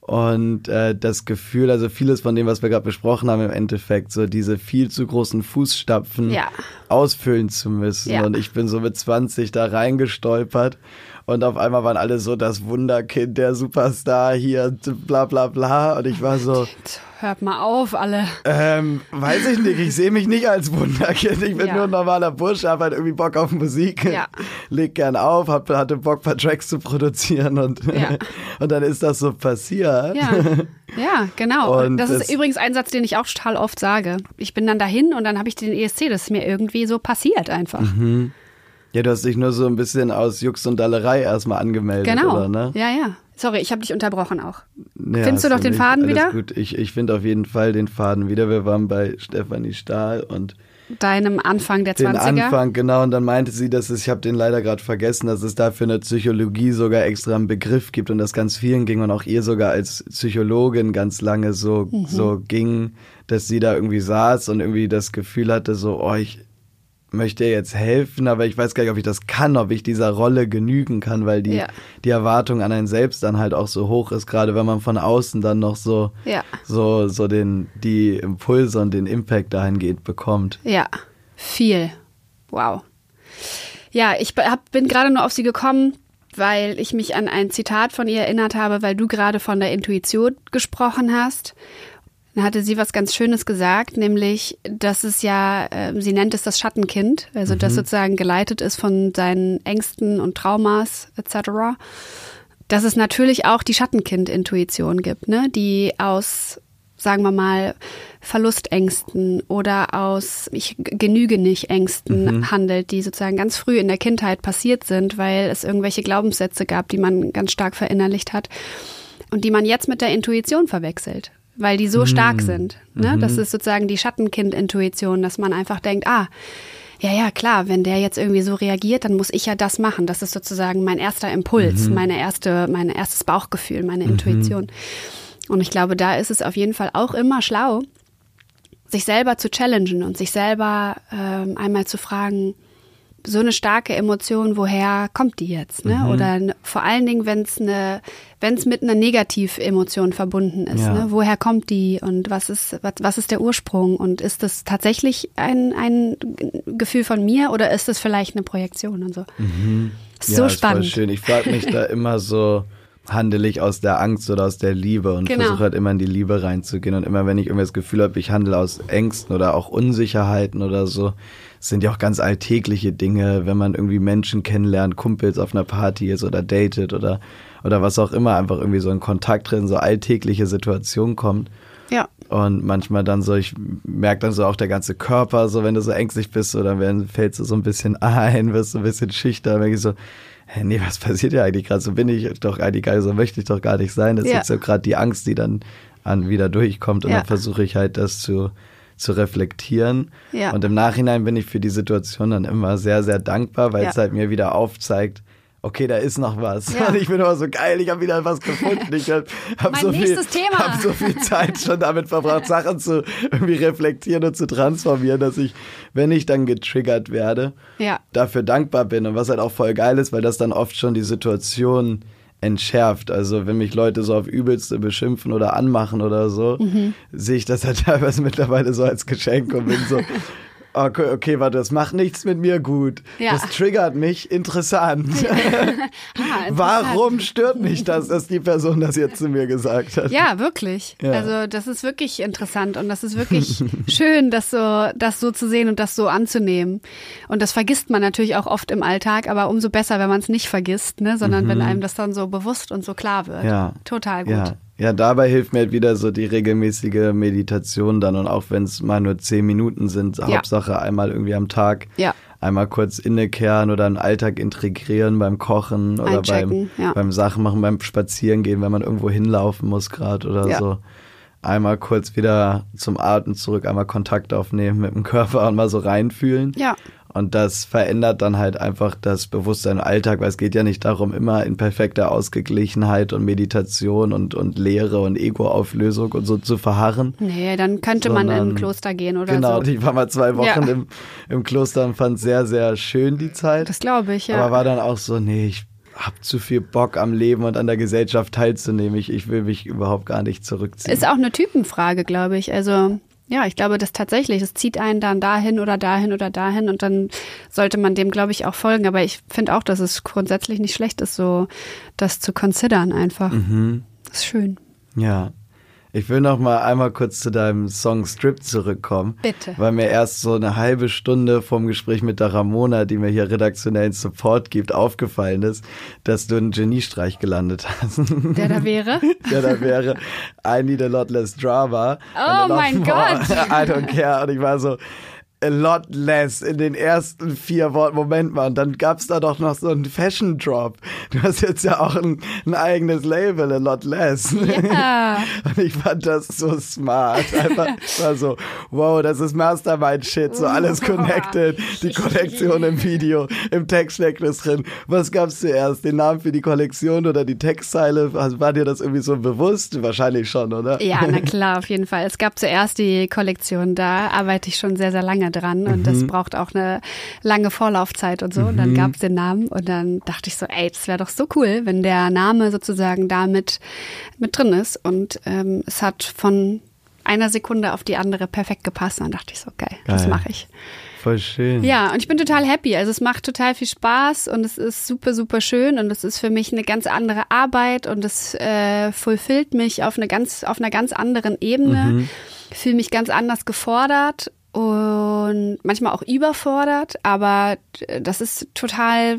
Und äh, das Gefühl, also vieles von dem, was wir gerade besprochen haben, im Endeffekt, so diese viel zu großen Fußstapfen Ja. ausfüllen zu müssen. Ja. Und ich bin so mit 20 da reingestolpert. Und auf einmal waren alle so das Wunderkind, der Superstar hier, bla bla bla. Und ich war so, Hört mal auf, alle. ähm, weiß ich nicht, ich sehe mich nicht als Wunderkind. Ich bin Ja. nur ein normaler Bursche, hab halt irgendwie Bock auf Musik. Ja. Leg gern auf, hab, hatte Bock, paar Tracks zu produzieren und, Ja. <laughs> und dann ist das so passiert. Ja, ja genau. Und das, das- ist übrigens ein Satz, den ich auch total oft sage. Ich bin dann dahin und dann habe ich den ESC. Das ist mir irgendwie so passiert einfach. Mhm. Ja, du hast dich nur so ein bisschen aus Jux und Dallerei erstmal angemeldet, Genau. oder, ne? Ja, ja. Sorry, ich habe dich unterbrochen auch. Ja, Findest du doch den. Faden Alles wieder? Gut, ich, ich finde auf jeden Fall den Faden wieder. Wir waren bei Stefanie Stahl und Deinem Anfang der den 20er. Anfang, genau, und dann meinte sie, dass es, ich habe den leider gerade vergessen, dass es dafür in der Psychologie sogar extra einen Begriff gibt und das ganz vielen ging und auch ihr sogar als Psychologin ganz lange so, Mhm. so ging, dass sie da irgendwie saß und irgendwie das Gefühl hatte, so, oh, ich möchte jetzt helfen, aber ich weiß gar nicht, ob ich das kann, ob ich dieser Rolle genügen kann, weil die, Ja. die Erwartung an einen selbst dann halt auch so hoch ist, gerade wenn man von außen dann noch so, Ja. so, so den, die Impulse und den Impact dahingehend bekommt. Ja, viel. Wow. Ja, ich hab, bin gerade nur auf sie gekommen, weil ich mich an ein Zitat von ihr erinnert habe, weil du gerade von der Intuition gesprochen hast. Dann hatte sie was ganz Schönes gesagt, nämlich, dass es ja, äh, sie nennt es das Schattenkind, also das sozusagen geleitet ist von seinen Ängsten und Traumas etc. Dass es natürlich auch die Schattenkind-Intuition gibt, ne, die aus sagen wir mal, Verlustängsten oder aus ich genüge nicht Ängsten handelt, die sozusagen ganz früh in der Kindheit passiert sind, weil es irgendwelche Glaubenssätze gab, die man ganz stark verinnerlicht hat und die man jetzt mit der Intuition verwechselt, weil die so stark sind. Ne? Das ist sozusagen die Schattenkind-Intuition, dass man einfach denkt, ah, ja, ja, klar, wenn der jetzt irgendwie so reagiert, dann muss ich ja das machen. Das ist sozusagen mein erster Impuls, meine erste, mein erstes Bauchgefühl, meine Intuition. Und ich glaube, da ist es auf jeden Fall auch immer schlau, sich selber zu challengen und sich selber ähm, einmal zu fragen, so eine starke Emotion, woher kommt die jetzt? Ne? Oder n- vor allen Dingen, wenn es eine, wenn es mit einer Negativemotion verbunden ist, Ja. ne? woher kommt die und was ist, was, was ist der Ursprung? Und ist das tatsächlich ein, ein Gefühl von mir oder ist das vielleicht eine Projektion und so? Ist so ja, ist spannend. Schön. Ich frage mich da <laughs> immer so, handle ich aus der Angst oder aus der Liebe und Genau. versuche halt immer in die Liebe reinzugehen. Und immer wenn ich irgendwie das Gefühl habe, ich handle aus Ängsten oder auch Unsicherheiten oder so, es sind ja auch ganz alltägliche Dinge, wenn man irgendwie Menschen kennenlernt, Kumpels auf einer Party ist oder datet oder, oder was auch immer, einfach irgendwie so in Kontakt drin, so alltägliche Situationen kommt. Ja. Und manchmal dann so, ich merke dann so auch der ganze Körper, so wenn du so ängstlich bist, so dann werden, fällst du so ein bisschen <laughs> ein, wirst so ein bisschen schüchtern, dann merke ich so, hä, nee, was passiert ja eigentlich gerade? So bin ich doch eigentlich gar nicht, so möchte ich doch gar nicht sein. Das ist Ja. jetzt so gerade die Angst, die dann an wieder durchkommt und Ja. dann versuche ich halt das zu, zu reflektieren. Ja. Und im Nachhinein bin ich für die Situation dann immer sehr, sehr dankbar, weil Ja. es halt mir wieder aufzeigt, okay, da ist noch was. Ja. Und ich bin immer so geil, ich habe wieder was gefunden. Ich habe hab <laughs> so viel, hab so viel Zeit schon damit verbracht, <laughs> Sachen zu irgendwie reflektieren und zu transformieren, dass ich, wenn ich dann getriggert werde, Ja. dafür dankbar bin. Und was halt auch voll geil ist, weil das dann oft schon die Situation entschärft. Also wenn mich Leute so auf übelste beschimpfen oder anmachen oder so, Mhm. sehe ich das halt <laughs> teilweise mittlerweile so als Geschenk und bin so, <laughs> okay, okay warte, das macht nichts mit mir gut. Ja. Das triggert mich, interessant. <laughs> <laughs> Ah, interessant. Warum stört mich das, dass die Person das jetzt zu mir gesagt hat? Ja, wirklich. Ja. Also das ist wirklich interessant und das ist wirklich <laughs> schön, das so, das so zu sehen und das so anzunehmen. Und das vergisst man natürlich auch oft im Alltag, aber umso besser, wenn man es nicht vergisst, ne? sondern wenn einem das dann so bewusst und so klar wird. Mhm. Ja. Total gut. Ja. Ja, dabei hilft mir halt wieder so die regelmäßige Meditation dann und auch wenn es mal nur zehn Minuten sind, Hauptsache einmal irgendwie am Tag. Ja. Einmal kurz innekehren oder einen Alltag integrieren beim Kochen oder beim, ja. beim Sachen machen, beim Spazierengehen, wenn man irgendwo hinlaufen muss gerade oder Ja. so. Einmal kurz wieder zum Atem zurück, einmal Kontakt aufnehmen mit dem Körper und mal so reinfühlen. Ja. Und das verändert dann halt einfach das Bewusstsein im Alltag, weil es geht ja nicht darum, immer in perfekter Ausgeglichenheit und Meditation und, und Lehre und Ego-Auflösung und so zu verharren. Nee, dann könnte man in Sondern- ein Kloster gehen oder genau, so. ich war mal zwei Wochen Ja. im, im Kloster und fand sehr, sehr schön die Zeit. Das glaube ich, ja. Aber war dann auch so, nee, ich hab zu viel Bock am Leben und an der Gesellschaft teilzunehmen. Ich, ich will mich überhaupt gar nicht zurückziehen. Ist auch eine Typenfrage, glaube ich. Also ja, ich glaube, das tatsächlich, es zieht einen dann dahin oder dahin oder dahin und dann sollte man dem, glaube ich, auch folgen. Aber ich finde auch, dass es grundsätzlich nicht schlecht ist, so das zu considern einfach. Mhm. Das ist schön. Ja. Ich will noch mal einmal kurz zu deinem Song Strip zurückkommen. Bitte. Weil mir erst so eine halbe Stunde vom Gespräch mit der Ramona, die mir hier redaktionellen Support gibt, aufgefallen ist, dass du einen Geniestreich gelandet hast. Der da wäre. <laughs> Der da wäre I need a lot less drama. Oh mein Gott. <laughs> I don't care. Und ich war so, a lot less in den ersten vier Worten. Moment mal, und dann gab's da doch noch so einen Fashion Drop. Du hast jetzt ja auch ein, ein eigenes Label, a lot less. Ja. <laughs> Und ich fand das so smart. Einfach ich war so, wow, das ist Mastermind-Shit, so alles connected. Die Kollektion im Video, im Text steckt es drin. Was gab's zuerst? Den Namen für die Kollektion oder die Textzeile? Also War dir das irgendwie so bewusst? Wahrscheinlich schon, oder? Ja, na <laughs> klar, auf jeden Fall. Es gab zuerst die Kollektion, da arbeite ich schon sehr, sehr lange dran und das braucht auch eine lange Vorlaufzeit und so. Und dann gab es den Namen und dann dachte ich so, ey, das wäre doch so cool, wenn der Name sozusagen da mit, drin ist. Und ähm, es hat von einer Sekunde auf die andere perfekt gepasst. Und dann dachte ich so, geil, das Geil. mache ich. Voll schön. Ja, und ich bin total happy. Also es macht total viel Spaß und es ist super, super schön und es ist für mich eine ganz andere Arbeit und es äh, fulfillt mich auf, eine ganz, auf einer ganz anderen Ebene. Ich fühle mich ganz anders gefordert und manchmal auch überfordert, aber äh, das ist total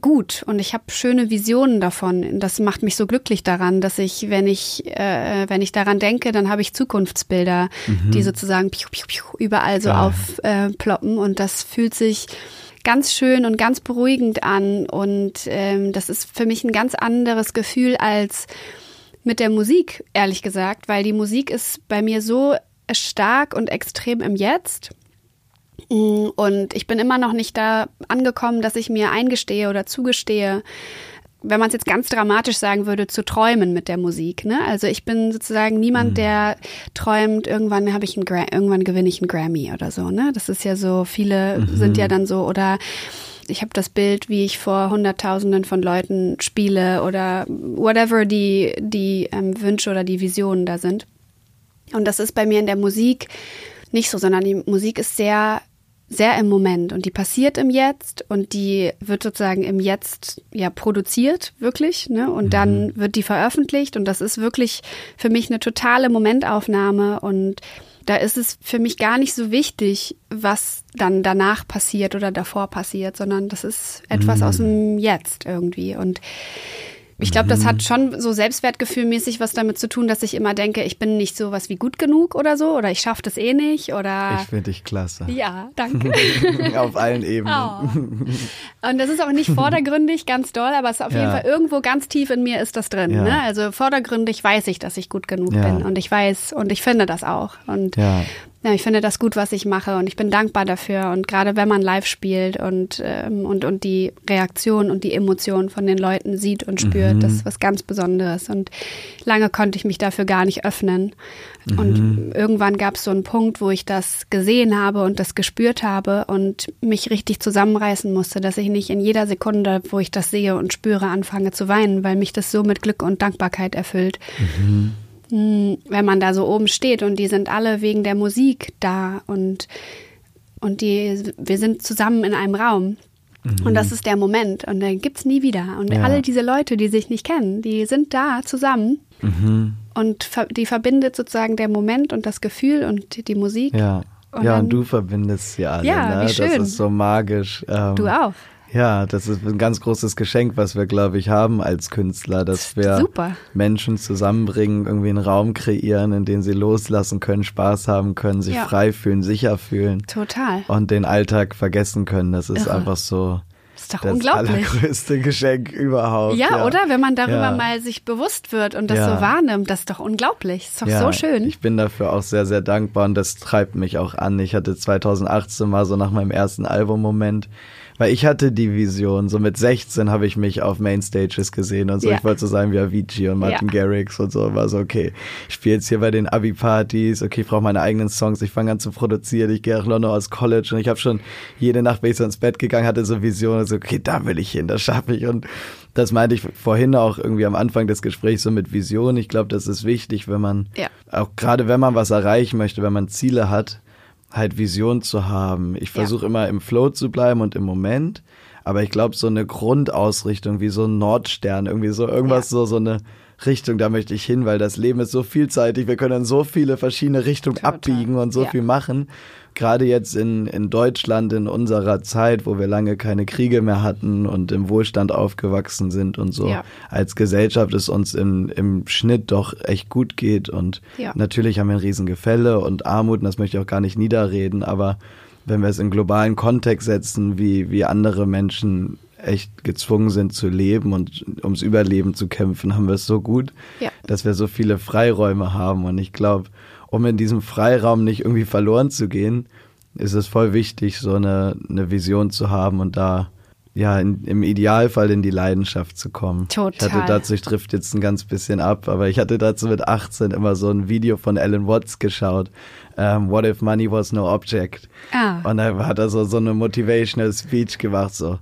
gut und ich habe schöne Visionen davon. Das macht mich so glücklich daran, dass ich, wenn ich, äh, wenn ich daran denke, dann habe ich Zukunftsbilder, die sozusagen piu, piu, piu, überall so Geil. aufploppen äh, und das fühlt sich ganz schön und ganz beruhigend an und ähm, das ist für mich ein ganz anderes Gefühl als mit der Musik, ehrlich gesagt, weil die Musik ist bei mir so stark und extrem im Jetzt. Mm, Und ich bin immer noch nicht da angekommen, dass ich mir eingestehe oder zugestehe, wenn man es jetzt ganz dramatisch sagen würde, zu träumen mit der Musik. Ne? Also ich bin sozusagen niemand, der träumt, irgendwann habe ich einen Gra irgendwann gewinne ich einen Grammy oder so. Ne? Das ist ja so, viele sind ja dann so oder ich habe das Bild, wie ich vor Hunderttausenden von Leuten spiele oder whatever die, die ähm, Wünsche oder die Visionen da sind. Und das ist bei mir in der Musik nicht so, sondern die Musik ist sehr sehr im Moment und die passiert im Jetzt und die wird sozusagen im Jetzt ja produziert, wirklich, ne? Und mhm. dann wird die veröffentlicht und das ist wirklich für mich eine totale Momentaufnahme und da ist es für mich gar nicht so wichtig, was dann danach passiert oder davor passiert, sondern das ist etwas mhm. aus dem Jetzt irgendwie und ich glaube, das hat mhm. schon so selbstwertgefühlmäßig was damit zu tun, dass ich immer denke, ich bin nicht so was wie gut genug oder so oder ich schaffe das eh nicht oder. Ich finde dich klasse. Ja, danke. <laughs> auf allen Ebenen. Oh. Und das ist auch nicht vordergründig ganz doll, aber es ist auf ja. jeden Fall irgendwo ganz tief in mir ist das drin. Ja. Ne? Also vordergründig weiß ich, dass ich gut genug ja. bin und ich weiß und ich finde das auch. Und ja, ich finde das gut, was ich mache und ich bin dankbar dafür. Und gerade wenn man live spielt und, ähm, und, und die Reaktion und die Emotion von den Leuten sieht und spürt, mhm. das ist was ganz Besonderes. Und lange konnte ich mich dafür gar nicht öffnen. Mhm. Und irgendwann gab es so einen Punkt, wo ich das gesehen habe und das gespürt habe und mich richtig zusammenreißen musste, dass ich nicht in jeder Sekunde, wo ich das sehe und spüre, anfange zu weinen, weil mich das so mit Glück und Dankbarkeit erfüllt. Mhm. Wenn man da so oben steht und die sind alle wegen der Musik da und, und die, wir sind zusammen in einem Raum. Mhm. Und das ist der Moment. Und den gibt es nie wieder. Und ja. alle diese Leute, die sich nicht kennen, die sind da zusammen. Mhm. Und die verbindet sozusagen der Moment und das Gefühl und die Musik. Ja. Und ja, dann, und du verbindest sie alle. Ja, ne? wie schön. Das ist so magisch. Ähm, du auch. Ja, das ist ein ganz großes Geschenk, was wir, glaube ich, haben als Künstler, dass wir Super. Menschen zusammenbringen, irgendwie einen Raum kreieren, in den sie loslassen können, Spaß haben können, sich ja. frei fühlen, sicher fühlen. Total. Und den Alltag vergessen können. Das ist Irre. einfach so. Das ist doch das unglaublich. allergrößte Geschenk überhaupt. Ja, ja. oder? Wenn man darüber ja. mal sich bewusst wird und das ja. so wahrnimmt, das ist doch unglaublich. Das ist doch so schön. Ich bin dafür auch sehr, sehr dankbar und das treibt mich auch an. Ich hatte 2018 mal so nach meinem ersten Album-Moment weil ich hatte die Vision, so mit 16 habe ich mich auf Mainstages gesehen und so. Ja. Ich wollte so sein wie Avicii und Martin ja. Garrix und so. War so, okay, ich spiele jetzt hier bei den Abi-Partys, okay, ich brauche meine eigenen Songs, ich fange an zu produzieren, ich gehe nach London aus College und ich habe schon jede Nacht, bin ich so ins Bett gegangen, hatte so Visionen, so, okay, da will ich hin, das schaffe ich. Und das meinte ich vorhin auch irgendwie am Anfang des Gesprächs so mit Vision. Ich glaube, das ist wichtig, wenn man, ja. auch gerade wenn man was erreichen möchte, wenn man Ziele hat, halt Vision zu haben. Ich versuche ja. immer im Flow zu bleiben und im Moment. Aber ich glaube, so eine Grundausrichtung wie so ein Nordstern, irgendwie so irgendwas, ja. so, so eine Richtung, da möchte ich hin, weil das Leben ist so vielseitig. Wir können in so viele verschiedene Richtungen Total. abbiegen und so ja. viel machen gerade jetzt in, in Deutschland in unserer Zeit, wo wir lange keine Kriege mehr hatten und im Wohlstand aufgewachsen sind und so, ja. als Gesellschaft es uns im, im Schnitt doch echt gut geht. Und ja. natürlich haben wir ein Riesengefälle und Armut, und das möchte ich auch gar nicht niederreden, aber wenn wir es in globalen Kontext setzen, wie, wie andere Menschen echt gezwungen sind zu leben und ums Überleben zu kämpfen, haben wir es so gut, ja. dass wir so viele Freiräume haben. Und ich glaube, um in diesem Freiraum nicht irgendwie verloren zu gehen, ist es voll wichtig, so eine, eine Vision zu haben und da ja in, im Idealfall in die Leidenschaft zu kommen. Total. Ich hatte dazu, ich trifft jetzt ein ganz bisschen ab, aber ich hatte dazu mit 18 immer so ein Video von Alan Watts geschaut. Um, ähm, What if money was no object? Ah. Und da hat er so, so eine motivational Speech gemacht, so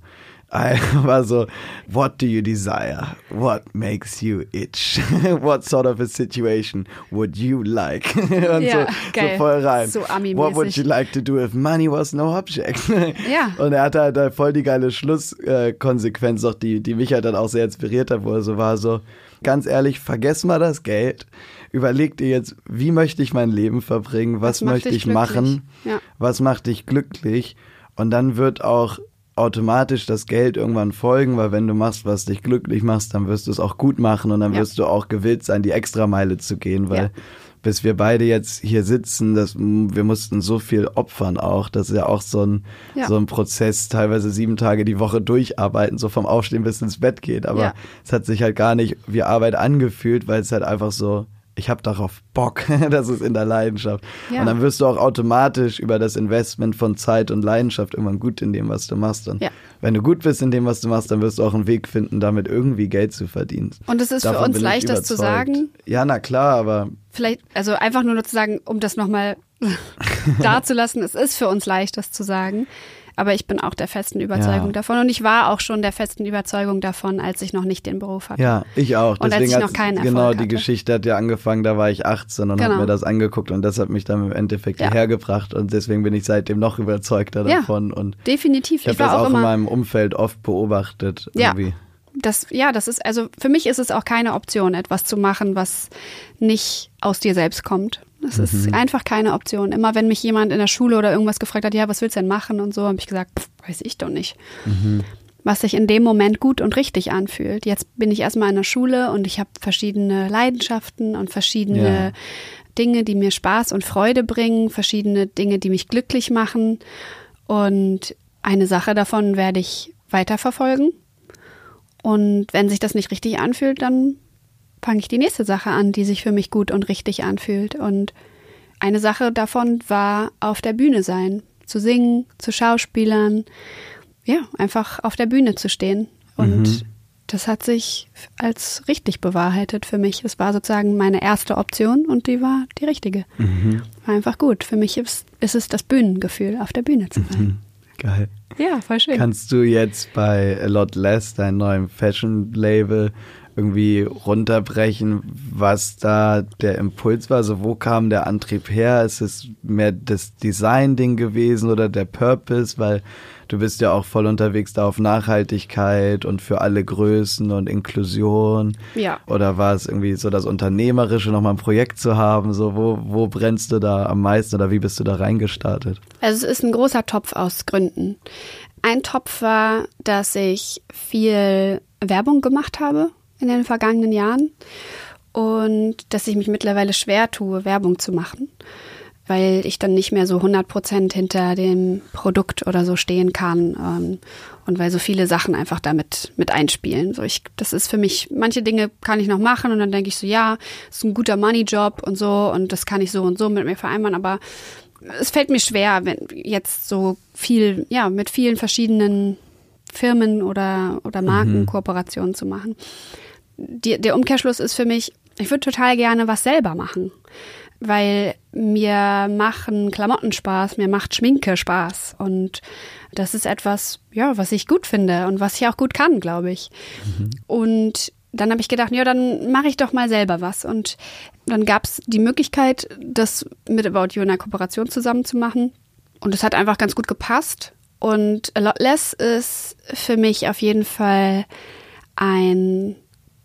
I <laughs> war so, what do you desire? What makes you itch? <laughs> what sort of a situation would you like? <laughs> Und ja, so, geil. so voll rein. So What would you like to do if money was no object? ja. Und er hatte halt voll die geile Schlusskonsequenz, auch die, die mich halt dann auch sehr inspiriert hat, wo er so war, so, ganz ehrlich, vergess mal das Geld. Überleg dir jetzt, wie möchte ich mein Leben verbringen? Was, was möchte ich glücklich? machen? Ja. Was macht dich glücklich? Und dann wird auch automatisch das Geld irgendwann folgen, weil wenn du machst, was dich glücklich machst, dann wirst du es auch gut machen und dann ja. wirst du auch gewillt sein, die Extrameile zu gehen, weil ja. bis wir beide jetzt hier sitzen, das, wir mussten so viel opfern auch. Das ist ja auch so ein, ja. so ein Prozess, teilweise sieben Tage die Woche durcharbeiten, so vom Aufstehen bis ins Bett geht. Aber es hat sich halt gar nicht wie Arbeit angefühlt, weil es halt einfach so ich habe darauf Bock, <laughs> das ist in der Leidenschaft. Ja. Und dann wirst du auch automatisch über das Investment von Zeit und Leidenschaft irgendwann gut in dem, was du machst. Und ja. wenn du gut bist in dem, was du machst, dann wirst du auch einen Weg finden, damit irgendwie Geld zu verdienen. Und es ist Davon für uns leicht, das zu sagen. Ja, na klar, aber. Vielleicht, also einfach nur zu sagen, um das nochmal <laughs> <laughs> dazulassen, es ist für uns leicht, das zu sagen. Aber ich bin auch der festen Überzeugung Ja. davon. Und ich war auch schon der festen Überzeugung davon, als ich noch nicht den Beruf hatte. Ja, ich auch. Und als Deswegen ich noch keinen Erfolg Genau, die hatte. Geschichte hat ja angefangen, da war ich 18 und Genau. habe mir das angeguckt und das hat mich dann im Endeffekt Ja. hierher gebracht und deswegen bin ich seitdem noch überzeugter Ja. davon und Definitiv. ich habe das auch, auch in meinem Umfeld oft beobachtet Ja. irgendwie. Das, ja, das ist, also für mich ist es auch keine Option, etwas zu machen, was nicht aus dir selbst kommt. Das Mhm. ist einfach keine Option. Immer wenn mich jemand in der Schule oder irgendwas gefragt hat, ja, was willst du denn machen und so, habe ich gesagt, pff, weiß ich doch nicht. Mhm. Was sich in dem Moment gut und richtig anfühlt. Jetzt bin ich erstmal in der Schule und ich habe verschiedene Leidenschaften und verschiedene Ja. Dinge, die mir Spaß und Freude bringen, verschiedene Dinge, die mich glücklich machen. Und eine Sache davon werde ich weiterverfolgen. Und wenn sich das nicht richtig anfühlt, dann fange ich die nächste Sache an, die sich für mich gut und richtig anfühlt. Und eine Sache davon war auf der Bühne sein, zu singen, zu Schauspielern, ja, einfach auf der Bühne zu stehen. Und das hat sich als richtig bewahrheitet für mich. Es war sozusagen meine erste Option und die war die richtige. War einfach gut. Für mich ist, ist es das Bühnengefühl, auf der Bühne zu sein. Geil. Ja, voll schön. Kannst du jetzt bei A Lot Less, deinem neuen Fashion-Label, irgendwie runterbrechen, was da der Impuls war? Also wo kam der Antrieb her? Ist es mehr das Design-Ding gewesen oder der Purpose? Weil du bist ja auch voll unterwegs da auf Nachhaltigkeit und für alle Größen und Inklusion. Ja. Oder war es irgendwie so das Unternehmerische, nochmal ein Projekt zu haben? So, wo, wo brennst du da am meisten oder wie bist du da reingestartet? Also es ist ein großer Topf aus Gründen. Ein Topf war, dass ich viel Werbung gemacht habe in den vergangenen Jahren und dass ich mich mittlerweile schwer tue, Werbung zu machen, weil ich dann nicht mehr so 100 Prozent hinter dem Produkt oder so stehen kann ähm, und weil so viele Sachen einfach damit mit einspielen. So ich, das ist für mich, manche Dinge kann ich noch machen und dann denke ich so, ja, ist ein guter Money-Job und so und das kann ich so und so mit mir vereinbaren, aber es fällt mir schwer, wenn jetzt so viel, ja, mit vielen verschiedenen Firmen oder, oder Marken Kooperationen zu machen. Die, der Umkehrschluss ist für mich, ich würde total gerne was selber machen. Weil mir machen Klamotten Spaß, mir macht Schminke Spaß. Und das ist etwas, ja, was ich gut finde und was ich auch gut kann, glaube ich. Und dann habe ich gedacht, ja, dann mache ich doch mal selber was. Und dann gab es die Möglichkeit, das mit About You in einer Kooperation zusammen zu machen. Und es hat einfach ganz gut gepasst. Und A Lot Less ist für mich auf jeden Fall ein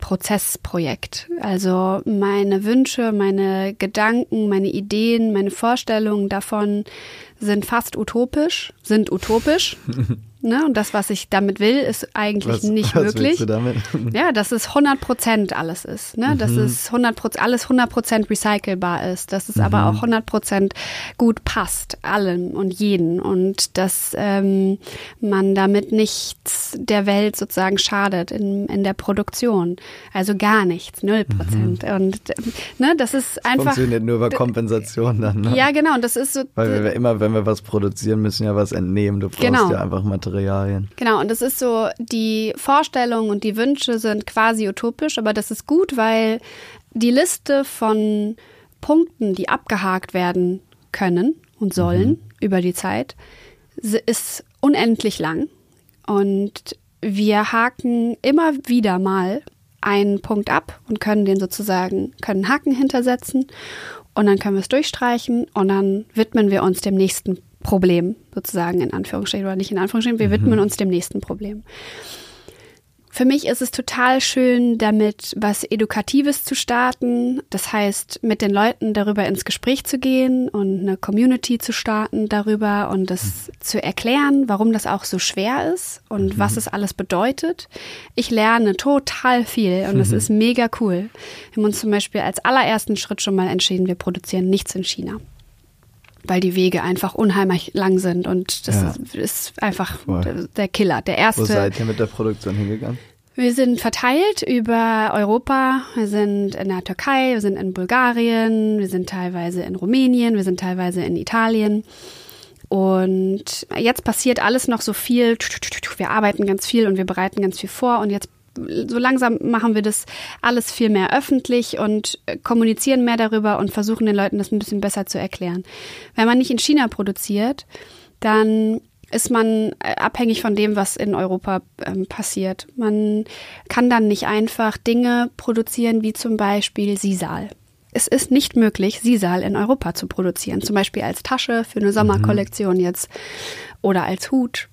Prozessprojekt. Also meine Wünsche, meine Gedanken, meine Ideen, meine Vorstellungen davon sind fast utopisch, sind utopisch. <laughs> ne? Und das, was ich damit will, ist eigentlich nicht was möglich. du damit? Ja, dass es 100 Prozent alles ist, ne? Dass es 100 Prozent, alles 100 Prozent recycelbar ist, dass es aber auch 100 Prozent gut passt, allem und jeden und dass ähm, man damit nichts der Welt sozusagen schadet in, in der Produktion. Also gar nichts, null Prozent. Und äh, ne, das ist einfach. Funktioniert nur über Kompensation dann, ne? Ja, genau. Und das ist so. Weil wir immer, wenn wir was produzieren, müssen ja was entnehmen. Du brauchst Genau. ja einfach Materialien. Genau, und das ist so, die Vorstellungen und die Wünsche sind quasi utopisch, aber das ist gut, weil die Liste von Punkten, die abgehakt werden können und sollen über die Zeit, ist unendlich lang. Und wir haken immer wieder mal einen Punkt ab und können den sozusagen, können Haken hintersetzen und dann können wir es durchstreichen und dann widmen wir uns dem nächsten Problem, sozusagen in Anführungsstrichen oder nicht in Anführungsstrichen, wir widmen uns dem nächsten Problem. Für mich ist es total schön, damit was Edukatives zu starten. Das heißt, mit den Leuten darüber ins Gespräch zu gehen und eine Community zu starten darüber und das zu erklären, warum das auch so schwer ist und was es alles bedeutet. Ich lerne total viel und das ist mega cool. Wir haben uns zum Beispiel als allerersten Schritt schon mal entschieden, wir produzieren nichts in China. Weil die Wege einfach unheimlich lang sind und das Ja. ist, ist einfach Voll. der Killer. Der erste. Wo seid ihr mit der Produktion hingegangen? Wir sind verteilt über Europa. Wir sind in der Türkei, wir sind in Bulgarien, wir sind teilweise in Rumänien, wir sind teilweise in Italien. Und jetzt passiert alles noch so viel. Wir arbeiten ganz viel und wir bereiten ganz viel vor. Und jetzt so langsam machen wir das alles viel mehr öffentlich und äh, kommunizieren mehr darüber und versuchen den Leuten das ein bisschen besser zu erklären. Wenn man nicht in China produziert, dann ist man äh, abhängig von dem, was in Europa ähm, passiert. Man kann dann nicht einfach Dinge produzieren, wie zum Beispiel Sisal. Es ist nicht möglich, Sisal in Europa zu produzieren, zum Beispiel als Tasche für eine Sommerkollektion jetzt oder als Hut.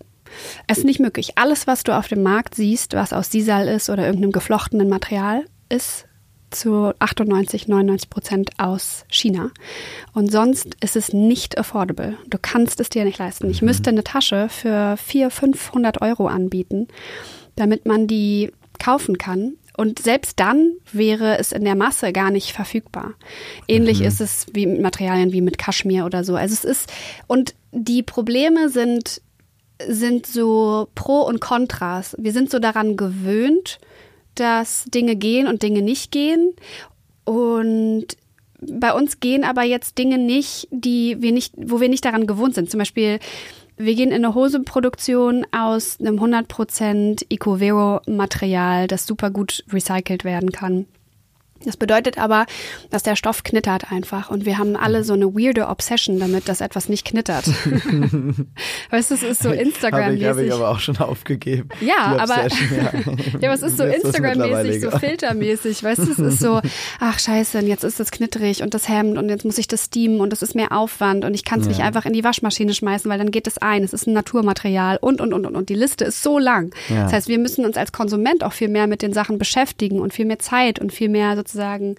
Es ist nicht möglich. Alles, was du auf dem Markt siehst, was aus Sisal ist oder irgendeinem geflochtenen Material, ist zu 98, 99 Prozent aus China. Und sonst ist es nicht affordable. Du kannst es dir nicht leisten. Ich müsste eine Tasche für 400, 500 Euro anbieten, damit man die kaufen kann. Und selbst dann wäre es in der Masse gar nicht verfügbar. Ähnlich mhm. ist es wie mit Materialien wie mit Kaschmir oder so. Also es ist, und die Probleme sind, sind so Pro und Kontras. Wir sind so daran gewöhnt, dass Dinge gehen und Dinge nicht gehen. Und bei uns gehen aber jetzt Dinge nicht, die wir nicht, wo wir nicht daran gewohnt sind. Zum Beispiel, wir gehen in eine Hoseproduktion aus einem 100% Ecovero-Material, das super gut recycelt werden kann. Das bedeutet aber, dass der Stoff knittert einfach und wir haben alle so eine weirde Obsession damit, dass etwas nicht knittert. <laughs> weißt du, es ist so Instagram-mäßig. Habe ich aber auch schon aufgegeben. Ja, aber, ja. <laughs> ja, es ist so Instagram-mäßig, so filtermäßig. Weißt du, es ist so, <laughs> ach scheiße, jetzt ist das knittrig und das Hemd und jetzt muss ich das steamen und das ist mehr Aufwand und ich kann es ja. nicht einfach in die Waschmaschine schmeißen, weil dann geht es ein. Es ist ein Naturmaterial und, und, und, und. Und die Liste ist so lang. Ja. Das heißt, wir müssen uns als Konsument auch viel mehr mit den Sachen beschäftigen und viel mehr Zeit und viel mehr sozusagen sozusagen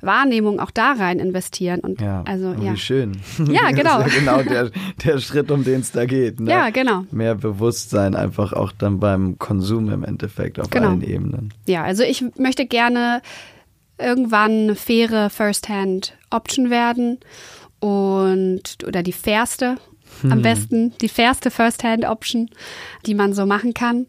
Wahrnehmung auch da rein investieren. Und ja, also ja. Wie schön. <laughs> <laughs> Ja, genau. ja genau der, der Schritt, um den es da geht. Ne? Ja, genau. Mehr Bewusstsein einfach auch dann beim Konsum im Endeffekt auf genau. allen Ebenen. Ja, also ich möchte gerne irgendwann eine faire First-Hand-Option werden und oder die fairste hm. am besten, die fairste First-Hand-Option, die man so machen kann.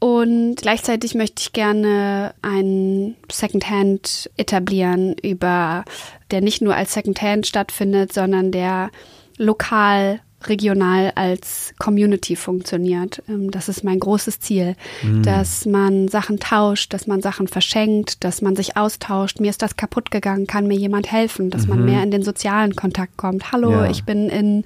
Und gleichzeitig möchte ich gerne einen Secondhand etablieren, über der nicht nur als Secondhand stattfindet, sondern der lokal regional als Community funktioniert. Ähm, das ist mein großes Ziel, mhm. dass man Sachen tauscht, dass man Sachen verschenkt, dass man sich austauscht. Mir ist das kaputt gegangen, kann mir jemand helfen, dass mhm. man mehr in den sozialen Kontakt kommt. Hallo, ja. ich bin in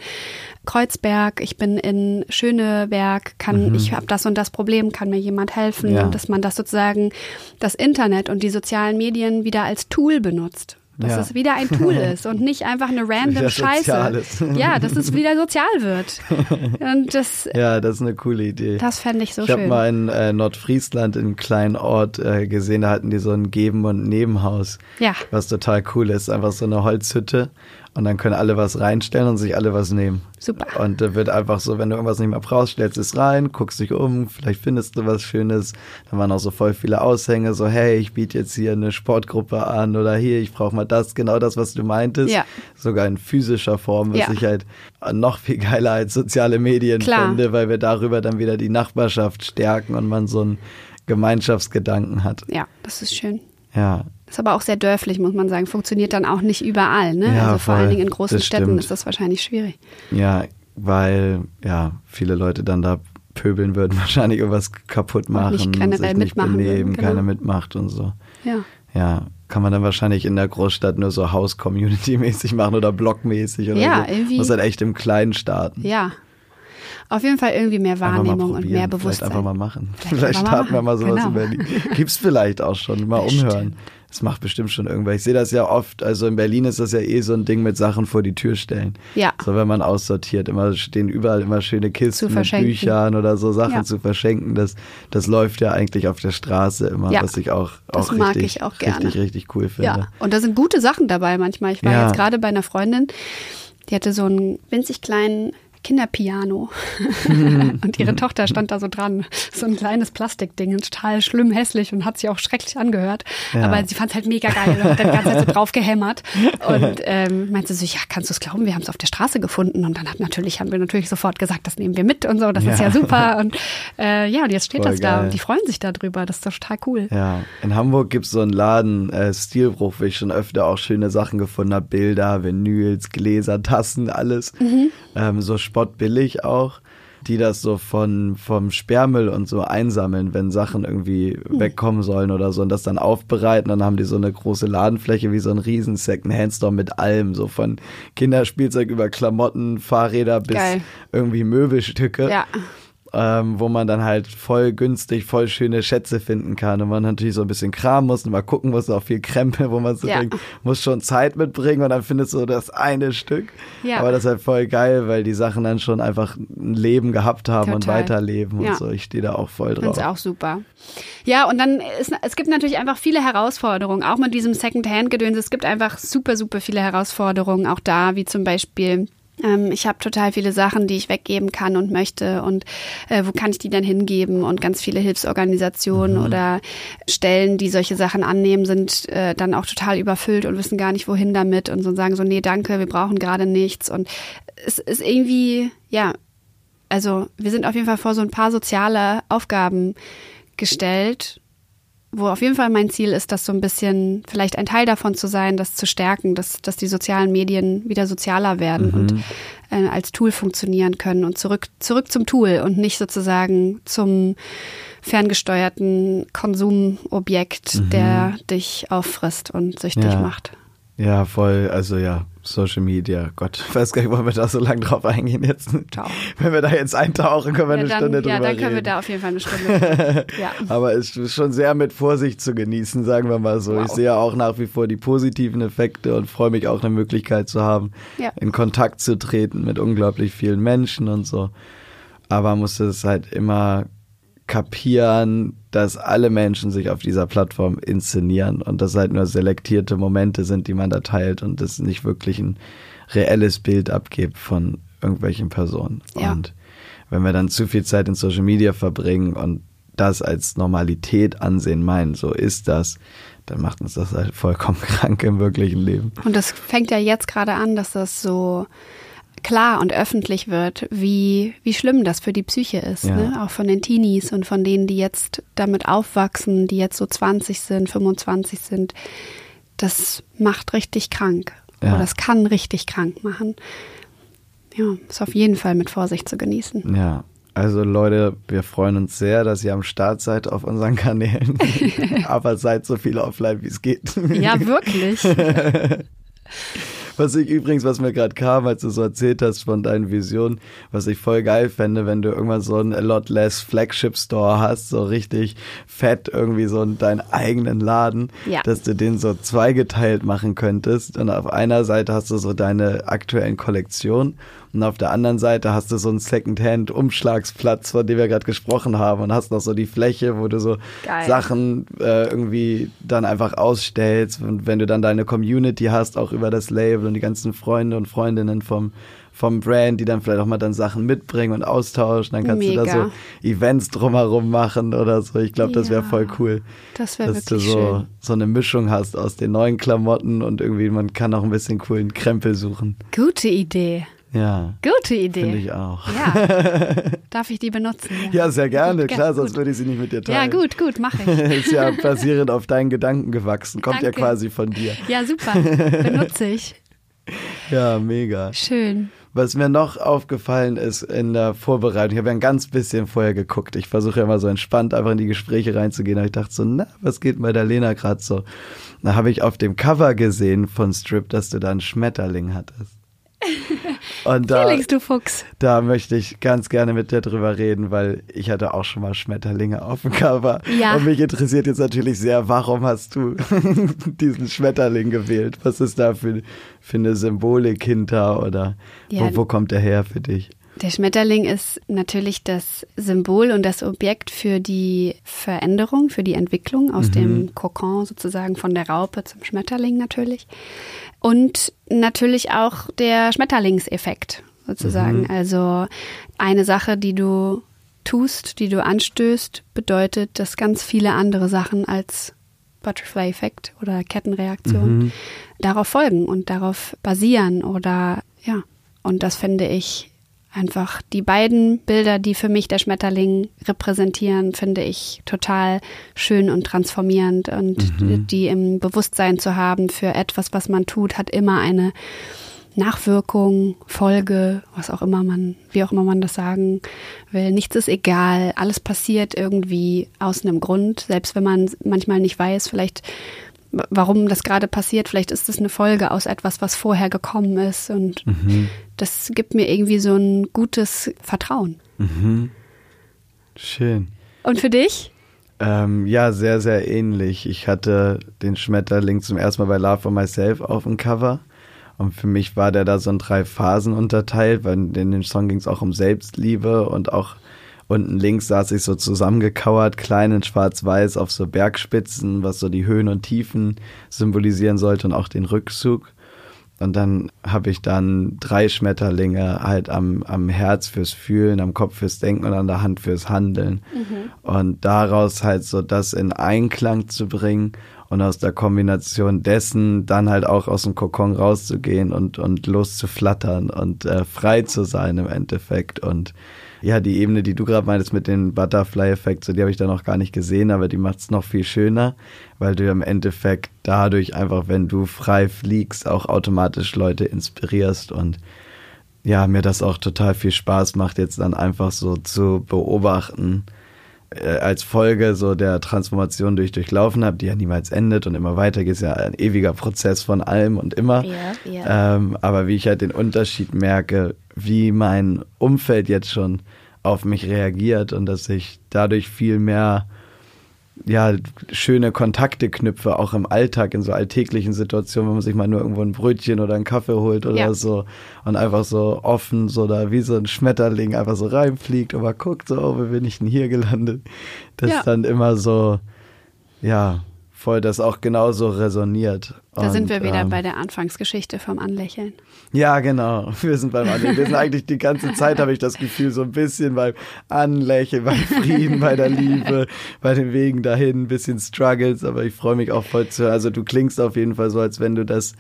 Kreuzberg, ich bin in Schöneberg, kann mhm. ich habe das und das Problem, kann mir jemand helfen ja. und dass man das sozusagen das Internet und die sozialen Medien wieder als Tool benutzt. Dass ja. es wieder ein Tool <laughs> ist und nicht einfach eine random Scheiße. <laughs> Ja, dass es wieder sozial wird. Und das, <laughs> ja, das ist eine coole Idee. Das fände ich so ich schön. Ich habe mal in äh, Nordfriesland in einem kleinen Ort äh, gesehen, da hatten die so ein Geben- und Nebenhaus. Ja. Was total cool ist. Einfach so eine Holzhütte und dann können alle was reinstellen und sich alle was nehmen. Super. Und da wird einfach so, wenn du irgendwas nicht mehr brauchst, stellst es rein, guckst dich um, vielleicht findest du was Schönes. Dann waren auch so voll viele Aushänge, so hey, ich biete jetzt hier eine Sportgruppe an oder hier, ich brauche mal das, genau das, was du meintest. Ja. Sogar in physischer Form, was ja. ich halt noch viel geiler als soziale Medien Klar. finde, weil wir darüber dann wieder die Nachbarschaft stärken und man so einen Gemeinschaftsgedanken hat. Ja, das ist schön. Ja, ist aber auch sehr dörflich, muss man sagen. Funktioniert dann auch nicht überall. Ne? Ja, also vor allen Dingen in großen Städten stimmt. ist das wahrscheinlich schwierig. Ja, weil ja viele Leute dann da pöbeln würden, <laughs> wahrscheinlich irgendwas kaputt machen, nicht generell sich nicht mitmachen benehmen, genau. keiner mitmacht und so. Ja. Ja, kann man dann wahrscheinlich in der Großstadt nur so House-Community-mäßig machen oder Blockmäßig oder ja, so. Irgendwie, Muss halt echt im Kleinen starten. Ja. Auf jeden Fall irgendwie mehr Wahrnehmung und mehr Bewusstsein. Vielleicht einfach mal machen. Vielleicht, Vielleicht starten wir machen. mal sowas Genau. in Berlin. Gibt's vielleicht auch schon, mal Bestimmt. umhören. Das macht bestimmt schon irgendwer. Ich sehe das ja oft, also in Berlin ist das ja eh so ein Ding mit Sachen vor die Tür stellen. Ja. So, wenn man aussortiert, immer stehen überall immer schöne Kisten mit. Büchern oder so Sachen Ja. zu verschenken. Das, das läuft ja eigentlich auf der Straße immer, Ja. was ich auch, Das auch mag richtig, ich auch gerne. richtig, richtig cool finde. Ja, und da sind gute Sachen dabei manchmal. Ich war Ja. jetzt gerade bei einer Freundin, die hatte so einen winzig kleinen Kinderpiano. <laughs> und ihre Tochter stand da so dran. So ein kleines Plastikding, total schlimm, hässlich und hat sich auch schrecklich angehört. Ja. Aber sie fand es halt mega geil und hat dann die ganze Zeit so drauf gehämmert. Und <laughs> ähm, meinte so, ja, kannst du es glauben, wir haben es auf der Straße gefunden. Und dann hat natürlich, haben wir natürlich sofort gesagt, das nehmen wir mit und so, das ist Ja. ja super. <laughs> Und äh, ja, und jetzt steht Voll das da geil. und die freuen sich darüber. Das ist doch total cool. Ja, in Hamburg gibt's so einen Laden, äh, Stilbruch, wo ich schon öfter auch schöne Sachen gefunden habe. Bilder, Vinyls, Gläser, Tassen, alles. Mhm. Ähm, so spottbillig auch. die das so von vom Sperrmüll und so einsammeln, wenn Sachen irgendwie hm. wegkommen sollen oder so und das dann aufbereiten. Dann haben die so eine große Ladenfläche wie so ein riesen Second-Hand-Store mit allem, so von Kinderspielzeug über Klamotten, Fahrräder bis Geil. irgendwie Möbelstücke. Ja ähm, wo man dann halt voll günstig, voll schöne Schätze finden kann und man natürlich so ein bisschen Kram muss und mal gucken muss, auch viel Krempel, wo man so ja. denkt, muss schon Zeit mitbringen und dann findest du das eine Stück. Ja. Aber das ist halt voll geil, weil die Sachen dann schon einfach ein Leben gehabt haben Total. und weiterleben ja. und so. Ich stehe da auch voll drauf. Das ist auch super. Ja, und dann ist, es gibt natürlich einfach viele Herausforderungen, auch mit diesem Second-Hand-Gedöns. Es gibt einfach super, super viele Herausforderungen, auch da, wie zum Beispiel ähm, ich habe total viele Sachen, die ich weggeben kann und möchte und äh, wo kann ich die denn hingeben? Und ganz viele Hilfsorganisationen mhm. oder Stellen, die solche Sachen annehmen, sind äh, dann auch total überfüllt und wissen gar nicht, wohin damit und so sagen so, nee, danke, wir brauchen gerade nichts. Und es ist irgendwie, ja, also wir sind auf jeden Fall vor so ein paar soziale Aufgaben gestellt wo auf jeden Fall mein Ziel ist, das so ein bisschen, vielleicht ein Teil davon zu sein, das zu stärken, dass, dass die sozialen Medien wieder sozialer werden mhm. und äh, als Tool funktionieren können und zurück, zurück zum Tool und nicht sozusagen zum ferngesteuerten Konsumobjekt, mhm. der dich auffrisst und süchtig ja. macht. Ja, voll, also ja, Social Media, Gott, ich weiß gar nicht, wollen wir da so lange drauf eingehen jetzt? Ciao. <laughs> Wenn wir da jetzt eintauchen, können wir ja, eine dann, Stunde drüber reden. Ja, dann können reden. wir da auf jeden Fall eine Stunde <laughs> ja. Aber es ist schon sehr mit Vorsicht zu genießen, sagen wir mal so. Wow. Ich sehe auch nach wie vor die positiven Effekte und freue mich auch eine Möglichkeit zu haben, ja. in Kontakt zu treten mit unglaublich vielen Menschen und so. Aber muss es halt immer kapieren, dass alle Menschen sich auf dieser Plattform inszenieren und das halt nur selektierte Momente sind, die man da teilt und das nicht wirklich ein reelles Bild abgibt von irgendwelchen Personen. Ja. Und wenn wir dann zu viel Zeit in Social Media verbringen und das als Normalität ansehen meinen, so ist das, dann macht uns das halt vollkommen <laughs> krank im wirklichen Leben. Und das fängt ja jetzt gerade an, dass das so klar und öffentlich wird, wie, wie schlimm das für die Psyche ist. Ja. Ne? Auch von den Teenies und von denen, die jetzt damit aufwachsen, die jetzt so 20 sind, 25 sind. Das macht richtig krank. Ja. Oder das kann richtig krank machen. Ja, ist auf jeden Fall mit Vorsicht zu genießen. Ja. Also Leute, wir freuen uns sehr, dass ihr am Start seid auf unseren Kanälen. <laughs> Aber seid so viel offline, wie es geht. Ja, wirklich. <laughs> Was ich übrigens, was mir gerade kam, als du so erzählt hast von deinen Visionen, was ich voll geil fände, wenn du irgendwann so einen A Lot Less Flagship Store hast, so richtig fett irgendwie so deinen eigenen Laden, ja. dass du den so zweigeteilt machen könntest. Und auf einer Seite hast du so deine aktuellen Kollektionen und auf der anderen Seite hast du so einen Secondhand-Umschlagsplatz, von dem wir gerade gesprochen haben. Und hast noch so die Fläche, wo du so Geil. Sachen äh, irgendwie dann einfach ausstellst. Und wenn du dann deine Community hast, auch über das Label und die ganzen Freunde und Freundinnen vom vom Brand, die dann vielleicht auch mal dann Sachen mitbringen und austauschen. Dann kannst Mega. du da so Events drumherum machen oder so. Ich glaube, das wäre voll cool. Das wäre wirklich du so, schön. so eine Mischung hast aus den neuen Klamotten und irgendwie man kann auch ein bisschen coolen Krempel suchen. Gute Idee. Ja. Gute Idee. Finde ich auch. Ja. <laughs> Darf ich die benutzen? Ja, ja sehr gerne. Gut, Klar, sonst würde ich sie nicht mit dir teilen. Ja, gut, gut, mache ich. <laughs> Ist ja basierend auf deinen Gedanken gewachsen. Kommt Danke. ja quasi von dir. Ja, super. Benutze ich. <laughs> Ja, mega. Schön. Was mir noch aufgefallen ist in der Vorbereitung, ich habe ja ein ganz bisschen vorher geguckt. Ich versuche ja immer so entspannt einfach in die Gespräche reinzugehen. Aber ich dachte so, na, was geht bei der Lena gerade so? Da habe ich auf dem Cover gesehen von Strip, dass du da einen Schmetterling hattest. Und da, Felix, du Fuchs. Da möchte ich ganz gerne mit dir drüber reden, weil ich hatte auch schon mal Schmetterlinge auf dem Cover. Ja. Und mich interessiert jetzt natürlich sehr, warum hast du <laughs> diesen Schmetterling gewählt? Was ist da für, für eine Symbolik hinter oder ja. wo, wo kommt der her für dich? Der Schmetterling ist natürlich das Symbol und das Objekt für die Veränderung, für die Entwicklung aus mhm. dem Kokon sozusagen von der Raupe zum Schmetterling natürlich. Und natürlich auch der Schmetterlingseffekt sozusagen. Mhm. Also eine Sache, die du tust, die du anstößt, bedeutet, dass ganz viele andere Sachen als Butterfly-Effekt oder Kettenreaktion mhm. darauf folgen und darauf basieren oder ja. Und das finde ich einfach die beiden Bilder, die für mich der Schmetterling repräsentieren, finde ich total schön und transformierend und mhm. die im Bewusstsein zu haben für etwas, was man tut, hat immer eine Nachwirkung, Folge, was auch immer man, wie auch immer man das sagen will. Nichts ist egal, alles passiert irgendwie aus einem Grund, selbst wenn man manchmal nicht weiß, vielleicht warum das gerade passiert. Vielleicht ist es eine Folge aus etwas, was vorher gekommen ist. Und mhm. das gibt mir irgendwie so ein gutes Vertrauen. Mhm. Schön. Und für dich? Ähm, ja, sehr, sehr ähnlich. Ich hatte den Schmetterling zum ersten Mal bei Love for Myself auf dem Cover. Und für mich war der da so in drei Phasen unterteilt, weil in dem Song ging es auch um Selbstliebe und auch unten links saß ich so zusammengekauert, klein in schwarz-weiß auf so Bergspitzen, was so die Höhen und Tiefen symbolisieren sollte und auch den Rückzug. Und dann habe ich dann drei Schmetterlinge halt am, am Herz fürs Fühlen, am Kopf fürs Denken und an der Hand fürs Handeln. Mhm. Und daraus halt so das in Einklang zu bringen und aus der Kombination dessen dann halt auch aus dem Kokon rauszugehen und, und loszuflattern und äh, frei zu sein im Endeffekt. Und ja, die Ebene, die du gerade meintest mit den Butterfly-Effekt, so die habe ich da noch gar nicht gesehen, aber die macht es noch viel schöner, weil du im Endeffekt dadurch einfach, wenn du frei fliegst, auch automatisch Leute inspirierst und ja, mir das auch total viel Spaß macht, jetzt dann einfach so zu beobachten, äh, als Folge so der Transformation, die ich durchlaufen habe, die ja niemals endet und immer weiter geht, ist ja ein ewiger Prozess von allem und immer. Ja, ja. Ähm, aber wie ich halt den Unterschied merke, wie mein Umfeld jetzt schon auf mich reagiert und dass ich dadurch viel mehr ja, schöne Kontakte knüpfe, auch im Alltag, in so alltäglichen Situationen, wenn man sich mal nur irgendwo ein Brötchen oder einen Kaffee holt oder ja. so und einfach so offen, so da wie so ein Schmetterling einfach so reinfliegt und mal guckt, so, oh, wie bin ich denn hier gelandet? Das ja. dann immer so, ja, voll das auch genauso resoniert. Da und, sind wir wieder ähm, bei der Anfangsgeschichte vom Anlächeln. Ja, genau. <laughs> Wir sind beim Anlächeln. Wir sind eigentlich die ganze Zeit, habe ich das Gefühl, so ein bisschen beim Anlächeln, beim Frieden, bei der Liebe, bei den Wegen dahin, ein bisschen Struggles, aber ich freue mich auch voll zu hören. Also du klingst auf jeden Fall so, als wenn du das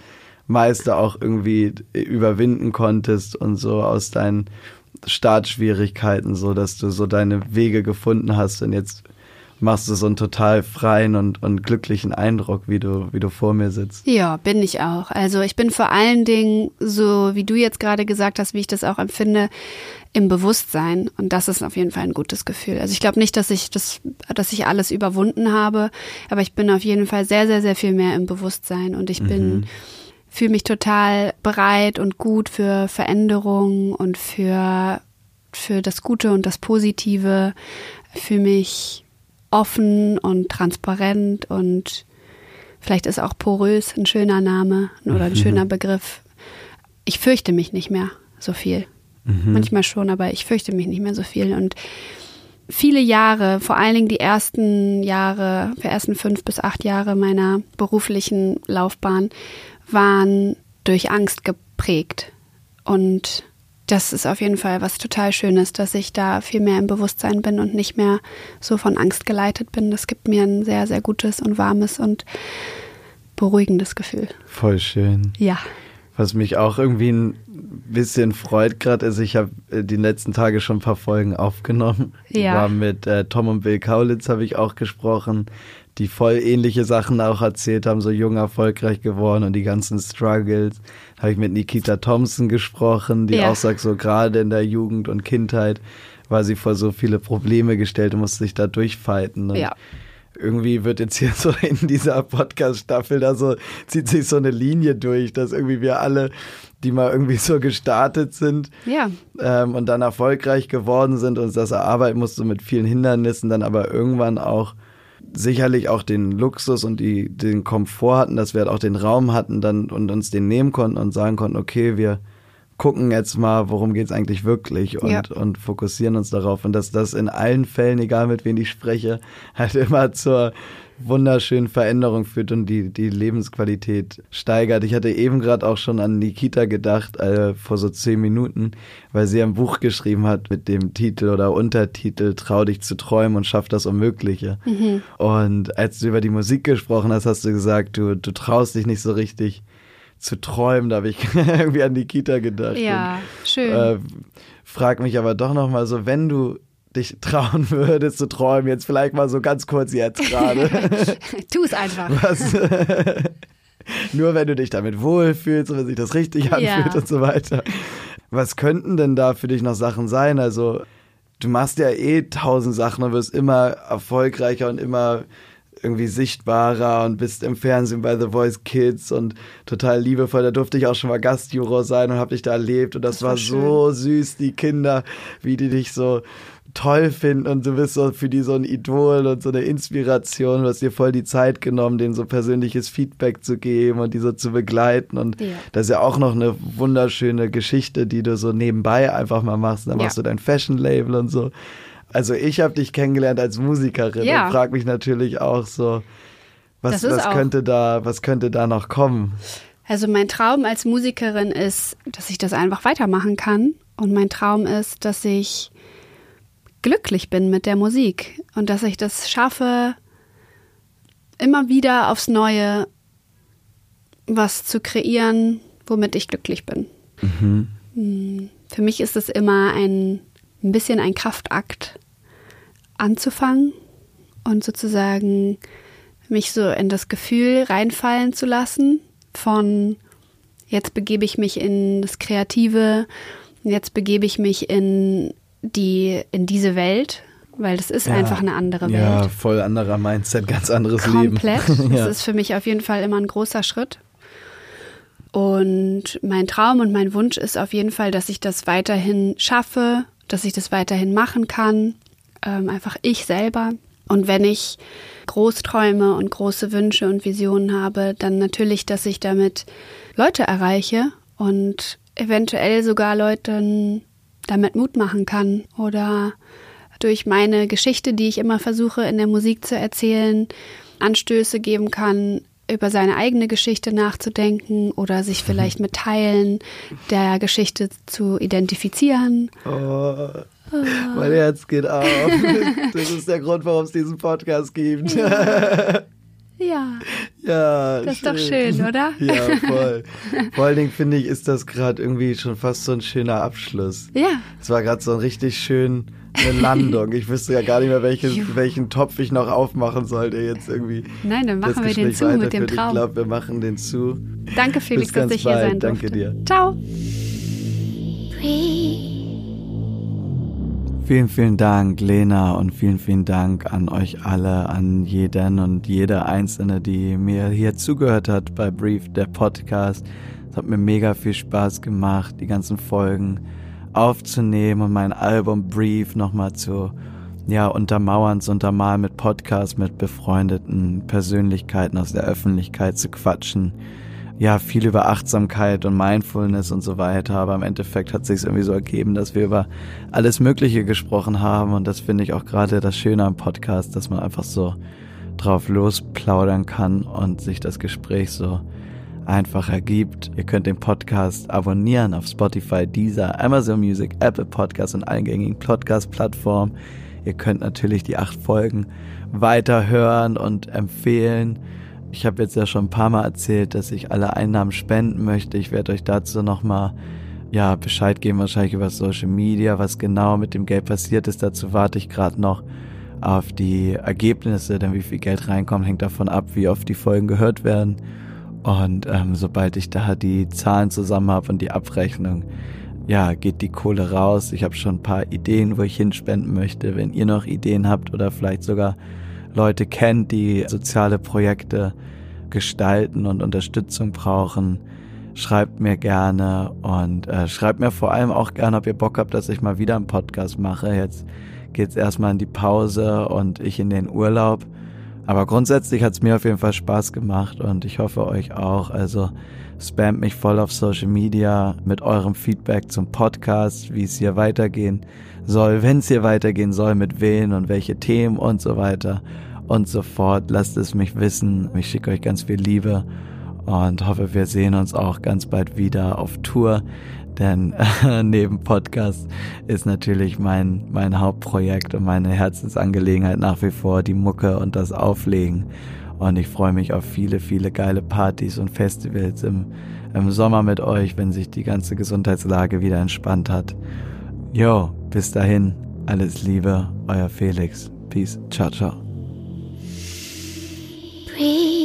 meiste auch irgendwie überwinden konntest und so aus deinen Startschwierigkeiten, so dass du so deine Wege gefunden hast und jetzt machst du so einen total freien und, und glücklichen Eindruck, wie du, wie du vor mir sitzt. Ja, bin ich auch. Also ich bin vor allen Dingen so, wie du jetzt gerade gesagt hast, wie ich das auch empfinde, im Bewusstsein. Und das ist auf jeden Fall ein gutes Gefühl. Also ich glaube nicht, dass ich das, dass ich alles überwunden habe, aber ich bin auf jeden Fall sehr, sehr, sehr viel mehr im Bewusstsein und ich bin, mhm. fühle mich total bereit und gut für Veränderungen und für, für das Gute und das Positive. Fühle mich offen und transparent und vielleicht ist auch porös ein schöner Name oder ein mhm. schöner Begriff. Ich fürchte mich nicht mehr so viel. Mhm. Manchmal schon, aber ich fürchte mich nicht mehr so viel. Und viele Jahre, vor allen Dingen die ersten Jahre, die ersten fünf bis acht Jahre meiner beruflichen Laufbahn, waren durch Angst geprägt. Und das ist auf jeden Fall was total Schönes, dass ich da viel mehr im Bewusstsein bin und nicht mehr so von Angst geleitet bin. Das gibt mir ein sehr, sehr gutes und warmes und beruhigendes Gefühl. Voll schön. Ja. Was mich auch irgendwie ein bisschen freut gerade ist, ich habe äh, die letzten Tage schon ein paar Folgen aufgenommen. Ja. War mit äh, Tom und Bill Kaulitz habe ich auch gesprochen die voll ähnliche Sachen auch erzählt haben, so jung erfolgreich geworden und die ganzen Struggles. Habe ich mit Nikita Thompson gesprochen, die ja. auch sagt, so gerade in der Jugend und Kindheit war sie vor so viele Probleme gestellt und musste sich da durchfighten. ja. Irgendwie wird jetzt hier <laughs> so in dieser Podcast-Staffel da so, zieht sich so eine Linie durch, dass irgendwie wir alle die mal irgendwie so gestartet sind ja. ähm, und dann erfolgreich geworden sind und das erarbeiten mussten mit vielen Hindernissen, dann aber irgendwann auch sicherlich auch den Luxus und die, den Komfort hatten, dass wir halt auch den Raum hatten dann und uns den nehmen konnten und sagen konnten, okay, wir gucken jetzt mal, worum geht's eigentlich wirklich und, ja. und fokussieren uns darauf. Und dass das in allen Fällen, egal mit wem ich spreche, <laughs> halt immer zur wunderschönen Veränderung führt und die, die Lebensqualität steigert. Ich hatte eben gerade auch schon an Nikita gedacht, äh, vor so zehn Minuten, weil sie ein Buch geschrieben hat mit dem Titel oder Untertitel Trau dich zu träumen und schaff das Unmögliche. Mhm. Und als du über die Musik gesprochen hast, hast du gesagt, du, du traust dich nicht so richtig zu träumen. Da habe ich <laughs> irgendwie an Nikita gedacht. Ja, und, schön. Äh, frag mich aber doch nochmal so, wenn du dich trauen <laughs> würdest zu träumen, jetzt vielleicht mal so ganz kurz jetzt gerade. <laughs> tu es einfach. Was, <laughs> Nur wenn du dich damit wohlfühlst und wenn sich das richtig anfühlt ja. und so weiter. Was könnten denn da für dich noch Sachen sein? Also, du machst ja eh tausend Sachen und wirst immer erfolgreicher und immer irgendwie sichtbarer und bist im Fernsehen bei The Voice Kids und total liebevoll. Da durfte ich auch schon mal Gastjuror sein und habe dich da erlebt und das, das war, war so süß, die Kinder, wie die dich so toll finden und du bist so für die so ein Idol und so eine Inspiration. Du hast dir voll die Zeit genommen, denen so persönliches Feedback zu geben und die so zu begleiten. Und ja. das ist ja auch noch eine wunderschöne Geschichte, die du so nebenbei einfach mal machst. Dann ja. machst du dein Fashion-Label und so. Also ich habe dich kennengelernt als Musikerin ja. und frage mich natürlich auch so, was, was könnte da, was könnte da noch kommen? Also mein Traum als Musikerin ist, dass ich das einfach weitermachen kann. Und mein Traum ist, dass ich glücklich bin mit der Musik und dass ich das schaffe, immer wieder aufs Neue was zu kreieren, womit ich glücklich bin. Mhm. Hm, für mich ist es immer ein, ein bisschen ein Kraftakt, anzufangen und sozusagen mich so in das Gefühl reinfallen zu lassen von jetzt begebe ich mich in das Kreative, jetzt begebe ich mich in die in diese Welt, weil das ist ja, einfach eine andere Welt. Ja, voll anderer Mindset, ganz anderes Komplett. Leben. Komplett. <laughs> Das ist für mich auf jeden Fall immer ein großer Schritt. Und mein Traum und mein Wunsch ist auf jeden Fall, dass ich das weiterhin schaffe, dass ich das weiterhin machen kann ähm, einfach ich selber. Und wenn ich Großträume und große Wünsche und Visionen habe, dann natürlich, dass ich damit Leute erreiche und eventuell sogar Leuten damit Mut machen kann oder durch meine Geschichte, die ich immer versuche in der Musik zu erzählen, Anstöße geben kann, über seine eigene Geschichte nachzudenken oder sich mhm. vielleicht mit Teilen der Geschichte zu identifizieren. Oh, mein Herz geht auf. <laughs> Das ist der Grund, warum es diesen Podcast gibt. Ja. Ja. das schön. ist doch schön, oder? <laughs> Ja, voll. Vor allen Dingen finde ich, ist das gerade irgendwie schon fast so ein schöner Abschluss. Ja. Es war gerade so ein richtig schön eine Landung. Ich wüsste ja gar nicht mehr, welches, welchen Topf ich noch aufmachen sollte jetzt irgendwie. Nein, dann machen wir den zu mit dem Traum. Ich glaube, wir machen den zu. Danke, Felix, dass ich hier sein durfte. Danke dir. Ciao. Vielen, vielen Dank, Lena, und vielen, vielen Dank an euch alle, an jeden und jede Einzelne, die mir hier zugehört hat bei Brief, der Podcast. Es hat mir mega viel Spaß gemacht, die ganzen Folgen aufzunehmen und mein Album Brief nochmal zu ja, untermauern, zu untermalen mit Podcasts, mit befreundeten Persönlichkeiten aus der Öffentlichkeit zu quatschen. Ja, viel über Achtsamkeit und Mindfulness und so weiter, aber im Endeffekt hat sich irgendwie so ergeben, dass wir über alles Mögliche gesprochen haben und das finde ich auch gerade das Schöne am Podcast, dass man einfach so drauf losplaudern kann und sich das Gespräch so einfach ergibt. Ihr könnt den Podcast abonnieren auf Spotify, Deezer, Amazon Music, Apple Podcasts und allen gängigen Podcast-Plattformen. Ihr könnt natürlich die acht Folgen weiterhören und empfehlen. Ich habe jetzt ja schon ein paar Mal erzählt, dass ich alle Einnahmen spenden möchte. Ich werde euch dazu nochmal ja, Bescheid geben, wahrscheinlich über Social Media, was genau mit dem Geld passiert ist. Dazu warte ich gerade noch auf die Ergebnisse, denn wie viel Geld reinkommt, hängt davon ab, wie oft die Folgen gehört werden. Und ähm, sobald ich da die Zahlen zusammen habe und die Abrechnung, ja, geht die Kohle raus. Ich habe schon ein paar Ideen, wo ich hinspenden möchte. Wenn ihr noch Ideen habt oder vielleicht sogar Leute kennt, die soziale Projekte gestalten und Unterstützung brauchen, schreibt mir gerne und äh, schreibt mir vor allem auch gerne, ob ihr Bock habt, dass ich mal wieder einen Podcast mache. Jetzt geht's erstmal in die Pause und ich in den Urlaub. Aber grundsätzlich hat es mir auf jeden Fall Spaß gemacht und ich hoffe euch auch. Also spamt mich voll auf Social Media mit eurem Feedback zum Podcast, wie es hier weitergehen soll, wenn es hier weitergehen soll, mit wen und welche Themen und so weiter und so fort. Lasst es mich wissen. Ich schicke euch ganz viel Liebe und hoffe, wir sehen uns auch ganz bald wieder auf Tour. Denn äh, <laughs> neben Podcast ist natürlich mein, mein Hauptprojekt und meine Herzensangelegenheit nach wie vor die Mucke und das Auflegen. Und ich freue mich auf viele, viele geile Partys und Festivals im, im Sommer mit euch, wenn sich die ganze Gesundheitslage wieder entspannt hat. Jo, bis dahin, alles Liebe, euer Felix. Peace. Ciao, ciao. Breathe.